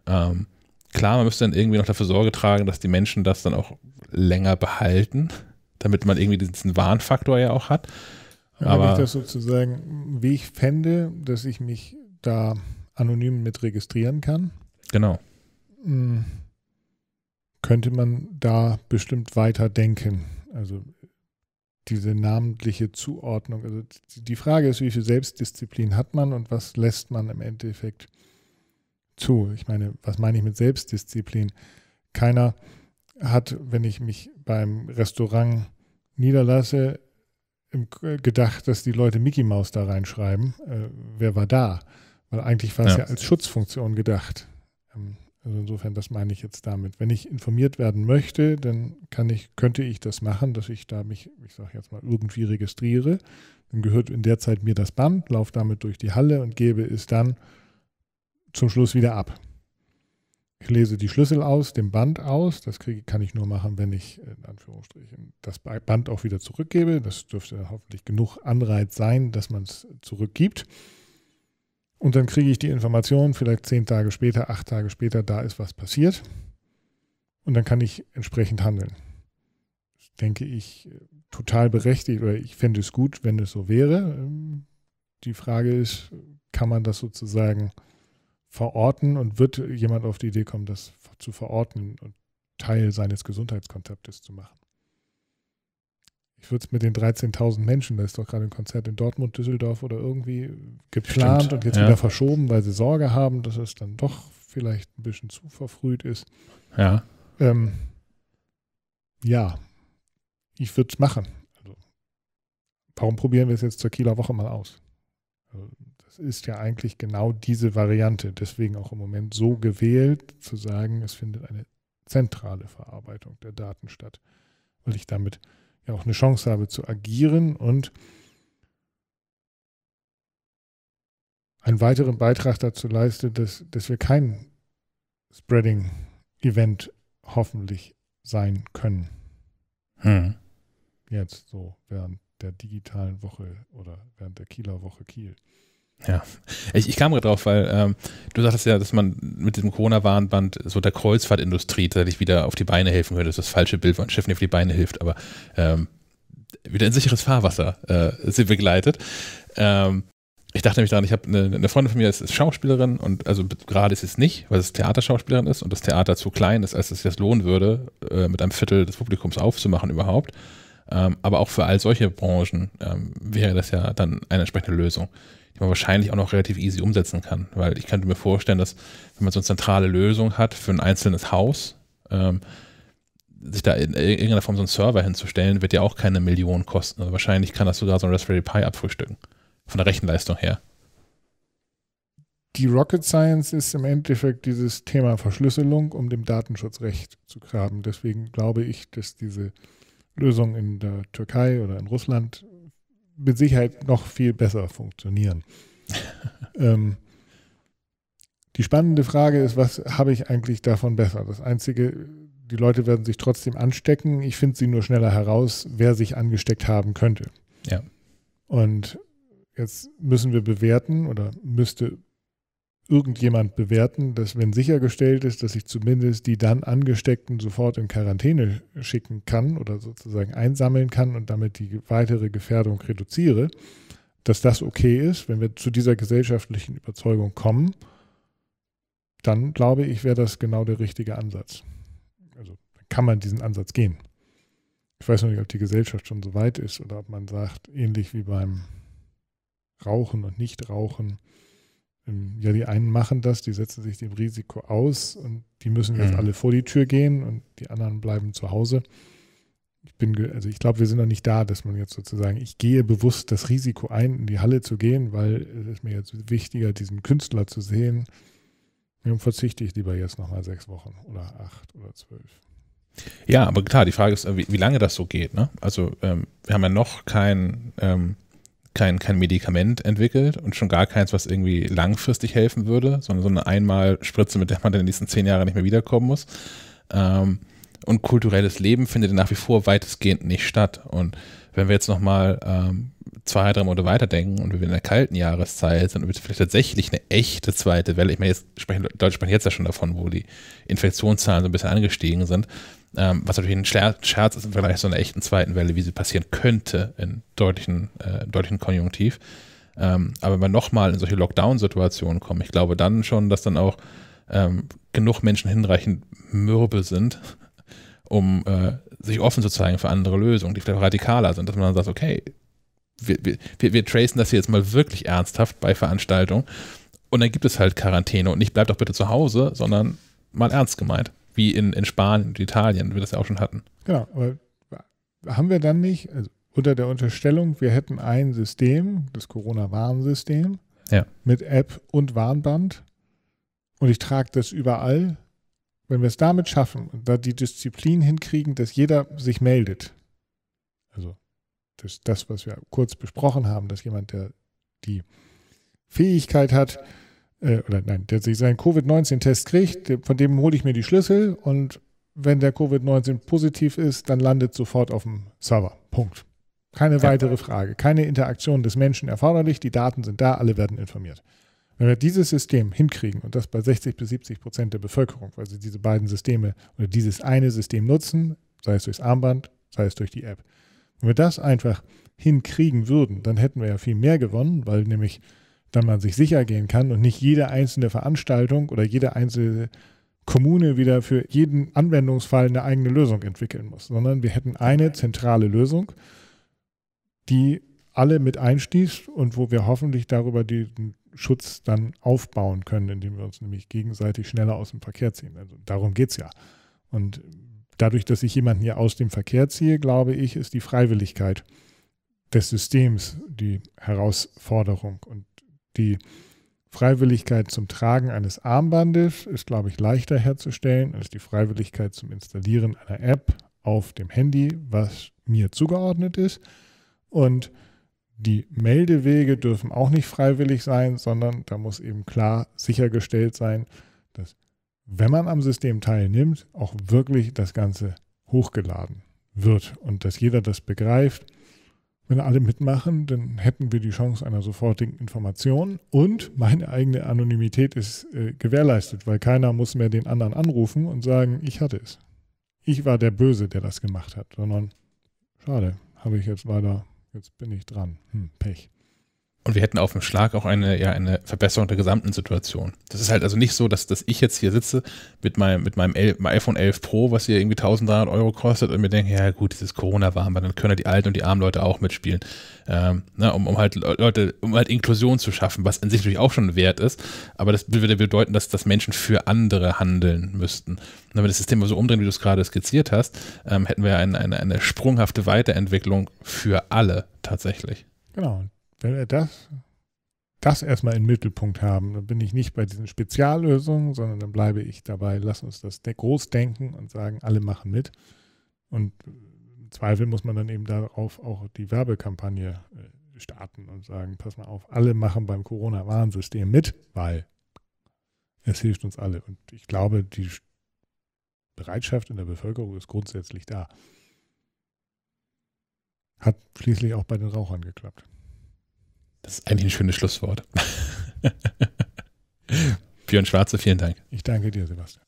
Ähm, klar, man müsste dann irgendwie noch dafür Sorge tragen, dass die Menschen das dann auch länger behalten, damit man irgendwie diesen Warnfaktor ja auch hat. Aber wenn ich das sozusagen, wie ich fände, dass ich mich da anonym mit registrieren kann. Genau. Hm, könnte man da bestimmt weiter denken. Also diese namentliche Zuordnung. Also die Frage ist, wie viel Selbstdisziplin hat man und was lässt man im Endeffekt zu? Ich meine, was meine ich mit Selbstdisziplin? Keiner hat, wenn ich mich beim Restaurant niederlasse, gedacht, dass die Leute Mickey Mouse da reinschreiben. Äh, wer war da? Weil eigentlich war es ja. ja als Schutzfunktion gedacht. Ähm, also insofern, das meine ich jetzt damit. Wenn ich informiert werden möchte, dann kann ich, könnte ich das machen, dass ich da mich, ich sage jetzt mal, irgendwie registriere. Dann gehört in der Zeit mir das Band, laufe damit durch die Halle und gebe es dann zum Schluss wieder ab. Ich lese die Schlüssel aus, dem Band aus. Das kriege, kann ich nur machen, wenn ich in Anführungsstrichen das Band auch wieder zurückgebe. Das dürfte hoffentlich genug Anreiz sein, dass man es zurückgibt. Und dann kriege ich die Information, vielleicht zehn Tage später, acht Tage später, da ist was passiert. Und dann kann ich entsprechend handeln. Das denke ich total berechtigt oder ich fände es gut, wenn es so wäre. Ähm, die Frage ist, kann man das sozusagen verorten und wird jemand auf die Idee kommen, das zu verorten und Teil seines Gesundheitskonzeptes zu machen? ich würde es mit den 13.000 Menschen, da ist doch gerade ein Konzert in Dortmund, Düsseldorf oder irgendwie geplant Stimmt, und jetzt ja. wieder verschoben, weil sie Sorge haben, dass es dann doch vielleicht ein bisschen zu verfrüht ist. Ja. Ähm, ja, ich würde es machen. Also, warum probieren wir es jetzt zur Kieler Woche mal aus? Also, ist ja eigentlich genau diese Variante, deswegen auch im Moment so gewählt, zu sagen, es findet eine zentrale Verarbeitung der Daten statt, weil ich damit ja auch eine Chance habe zu agieren und einen weiteren Beitrag dazu leiste, dass, dass wir kein Spreading-Event hoffentlich sein können. Hm. Jetzt so während der digitalen Woche oder während der Kieler Woche Kiel. Ja, ich, ich kam gerade drauf, weil ähm, du sagtest ja, dass man mit diesem Corona-Warnband so der Kreuzfahrtindustrie tatsächlich wieder auf die Beine helfen könnte. Das ist das falsche Bild, wo ein Schiff nicht auf die Beine hilft, aber ähm, wieder in sicheres Fahrwasser äh, sie begleitet. Ähm, ich dachte nämlich daran, ich habe eine, eine, Freundin von mir, ist, ist Schauspielerin und also gerade ist es nicht, weil es Theaterschauspielerin ist und das Theater zu klein ist, als es sich das lohnen würde, äh, mit einem Viertel des Publikums aufzumachen überhaupt. Ähm, aber auch für all solche Branchen ähm, wäre das ja dann eine entsprechende Lösung die man wahrscheinlich auch noch relativ easy umsetzen kann. Weil ich könnte mir vorstellen, dass wenn man so eine zentrale Lösung hat für ein einzelnes Haus, ähm, sich da in irgendeiner Form so einen Server hinzustellen, wird ja auch keine Millionen kosten. Also wahrscheinlich kann das sogar so ein Raspberry Pi abfrühstücken. Von der Rechenleistung her. Die Rocket Science ist im Endeffekt dieses Thema Verschlüsselung, um dem Datenschutzrecht zu graben. Deswegen glaube ich, dass diese Lösung in der Türkei oder in Russland mit Sicherheit noch viel besser funktionieren. ähm, die spannende Frage ist, was habe ich eigentlich davon besser? Das Einzige, die Leute werden sich trotzdem anstecken. Ich finde sie nur schneller heraus, wer sich angesteckt haben könnte. Ja. Und jetzt müssen wir bewerten oder müsste irgendjemand bewerten, dass wenn sichergestellt ist, dass ich zumindest die dann Angesteckten sofort in Quarantäne schicken kann oder sozusagen einsammeln kann und damit die weitere Gefährdung reduziere, dass das okay ist, wenn wir zu dieser gesellschaftlichen Überzeugung kommen, dann glaube ich, wäre das genau der richtige Ansatz. Also kann man diesen Ansatz gehen. Ich weiß noch nicht, ob die Gesellschaft schon so weit ist oder ob man sagt, ähnlich wie beim Rauchen und Nichtrauchen, ja, die einen machen das, die setzen sich dem Risiko aus und die müssen jetzt mhm. alle vor die Tür gehen und die anderen bleiben zu Hause. Ich bin, also ich glaube, wir sind noch nicht da, dass man jetzt sozusagen, ich gehe bewusst das Risiko ein, in die Halle zu gehen, weil es ist mir jetzt wichtiger, diesen Künstler zu sehen. Dann verzichte ich lieber jetzt nochmal sechs Wochen oder acht oder zwölf. Ja, aber klar, die Frage ist, wie, wie lange das so geht. Ne? Also ähm, wir haben ja noch kein ähm, kein, kein Medikament entwickelt und schon gar keins, was irgendwie langfristig helfen würde, sondern so eine Einmalspritze, mit der man in den nächsten zehn Jahren nicht mehr wiederkommen muss. Ähm, und kulturelles Leben findet nach wie vor weitestgehend nicht statt. Und wenn wir jetzt nochmal ähm, zwei, drei Monate weiterdenken und wir in der kalten Jahreszeit sind und wir vielleicht tatsächlich eine echte zweite Welle, ich meine, jetzt sprechen, Deutsche sprechen jetzt ja schon davon, wo die Infektionszahlen so ein bisschen angestiegen sind, ähm, was natürlich ein Scherz ist im Vergleich zu einer echten zweiten Welle, wie sie passieren könnte in deutlichen, äh, deutlichen Konjunktiv. Ähm, aber wenn wir nochmal in solche Lockdown-Situationen kommen, ich glaube dann schon, dass dann auch ähm, genug Menschen hinreichend mürbe sind, um äh, sich offen zu zeigen für andere Lösungen, die vielleicht radikaler sind, dass man dann sagt, okay, wir, wir, wir tracen das hier jetzt mal wirklich ernsthaft bei Veranstaltungen. Und dann gibt es halt Quarantäne. Und nicht bleibt doch bitte zu Hause, sondern mal ernst gemeint wie in, in Spanien und Italien, wie wir das ja auch schon hatten. Genau, aber haben wir dann nicht, also unter der Unterstellung, wir hätten ein System, das Corona-Warnsystem, ja. mit App und Warnband und ich trage das überall. Wenn wir es damit schaffen und da die Disziplin hinkriegen, dass jeder sich meldet, also das, das, was wir kurz besprochen haben, dass jemand, der die Fähigkeit hat, äh, oder nein, der sich seinen Covid-19-Test kriegt, von dem hole ich mir die Schlüssel und wenn der Covid-19 positiv ist, dann landet sofort auf dem Server. Punkt. Keine weitere Frage. Keine Interaktion des Menschen erforderlich. Die Daten sind da, alle werden informiert. Wenn wir dieses System hinkriegen und das bei 60 bis 70 Prozent der Bevölkerung, weil sie diese beiden Systeme oder dieses eine System nutzen, sei es durchs Armband, sei es durch die App, wenn wir das einfach hinkriegen würden, dann hätten wir ja viel mehr gewonnen, weil nämlich dann man sich sicher gehen kann und nicht jede einzelne Veranstaltung oder jede einzelne Kommune wieder für jeden Anwendungsfall eine eigene Lösung entwickeln muss, sondern wir hätten eine zentrale Lösung, die alle mit einschließt und wo wir hoffentlich darüber den Schutz dann aufbauen können, indem wir uns nämlich gegenseitig schneller aus dem Verkehr ziehen. Also darum geht es ja. Und dadurch, dass ich jemanden hier aus dem Verkehr ziehe, glaube ich, ist die Freiwilligkeit des Systems die Herausforderung. Und die Freiwilligkeit zum Tragen eines Armbandes ist, glaube ich, leichter herzustellen als die Freiwilligkeit zum Installieren einer App auf dem Handy, was mir zugeordnet ist. Und die Meldewege dürfen auch nicht freiwillig sein, sondern da muss eben klar sichergestellt sein, dass wenn man am System teilnimmt, auch wirklich das Ganze hochgeladen wird und dass jeder das begreift Wenn alle mitmachen, dann hätten wir die Chance einer sofortigen Information und meine eigene Anonymität ist äh, gewährleistet, weil keiner muss mehr den anderen anrufen und sagen, ich hatte es. Ich war der Böse, der das gemacht hat, sondern schade, habe ich jetzt leider, jetzt bin ich dran. Hm, Pech. Und wir hätten auf dem Schlag auch eine, ja, eine Verbesserung der gesamten Situation. Das ist halt also nicht so, dass, dass ich jetzt hier sitze mit meinem, mit meinem iPhone 11 Pro, was hier irgendwie 1300 Euro kostet und mir denke, ja gut, dieses Corona war, aber dann können ja die alten und die armen Leute auch mitspielen. Ähm, ne, um, um halt Leute, um halt Inklusion zu schaffen, was an sich natürlich auch schon wert ist, aber das würde bedeuten, dass, dass Menschen für andere handeln müssten. Und wenn wir das System so umdrehen, wie du es gerade skizziert hast, ähm, hätten wir eine, eine, eine sprunghafte Weiterentwicklung für alle tatsächlich. Genau. Wenn wir das, das erstmal im Mittelpunkt haben, dann bin ich nicht bei diesen Speziallösungen, sondern dann bleibe ich dabei, lass uns das groß denken und sagen, alle machen mit. Und im Zweifel muss man dann eben darauf auch die Werbekampagne äh, starten und sagen, pass mal auf, alle machen beim Corona-Warnsystem mit, weil es hilft uns alle. Und ich glaube, die Bereitschaft in der Bevölkerung ist grundsätzlich da. Hat schließlich auch bei den Rauchern geklappt. Das ist eigentlich ein schönes Schlusswort. Björn Schwarze, vielen Dank. Ich danke dir, Sebastian.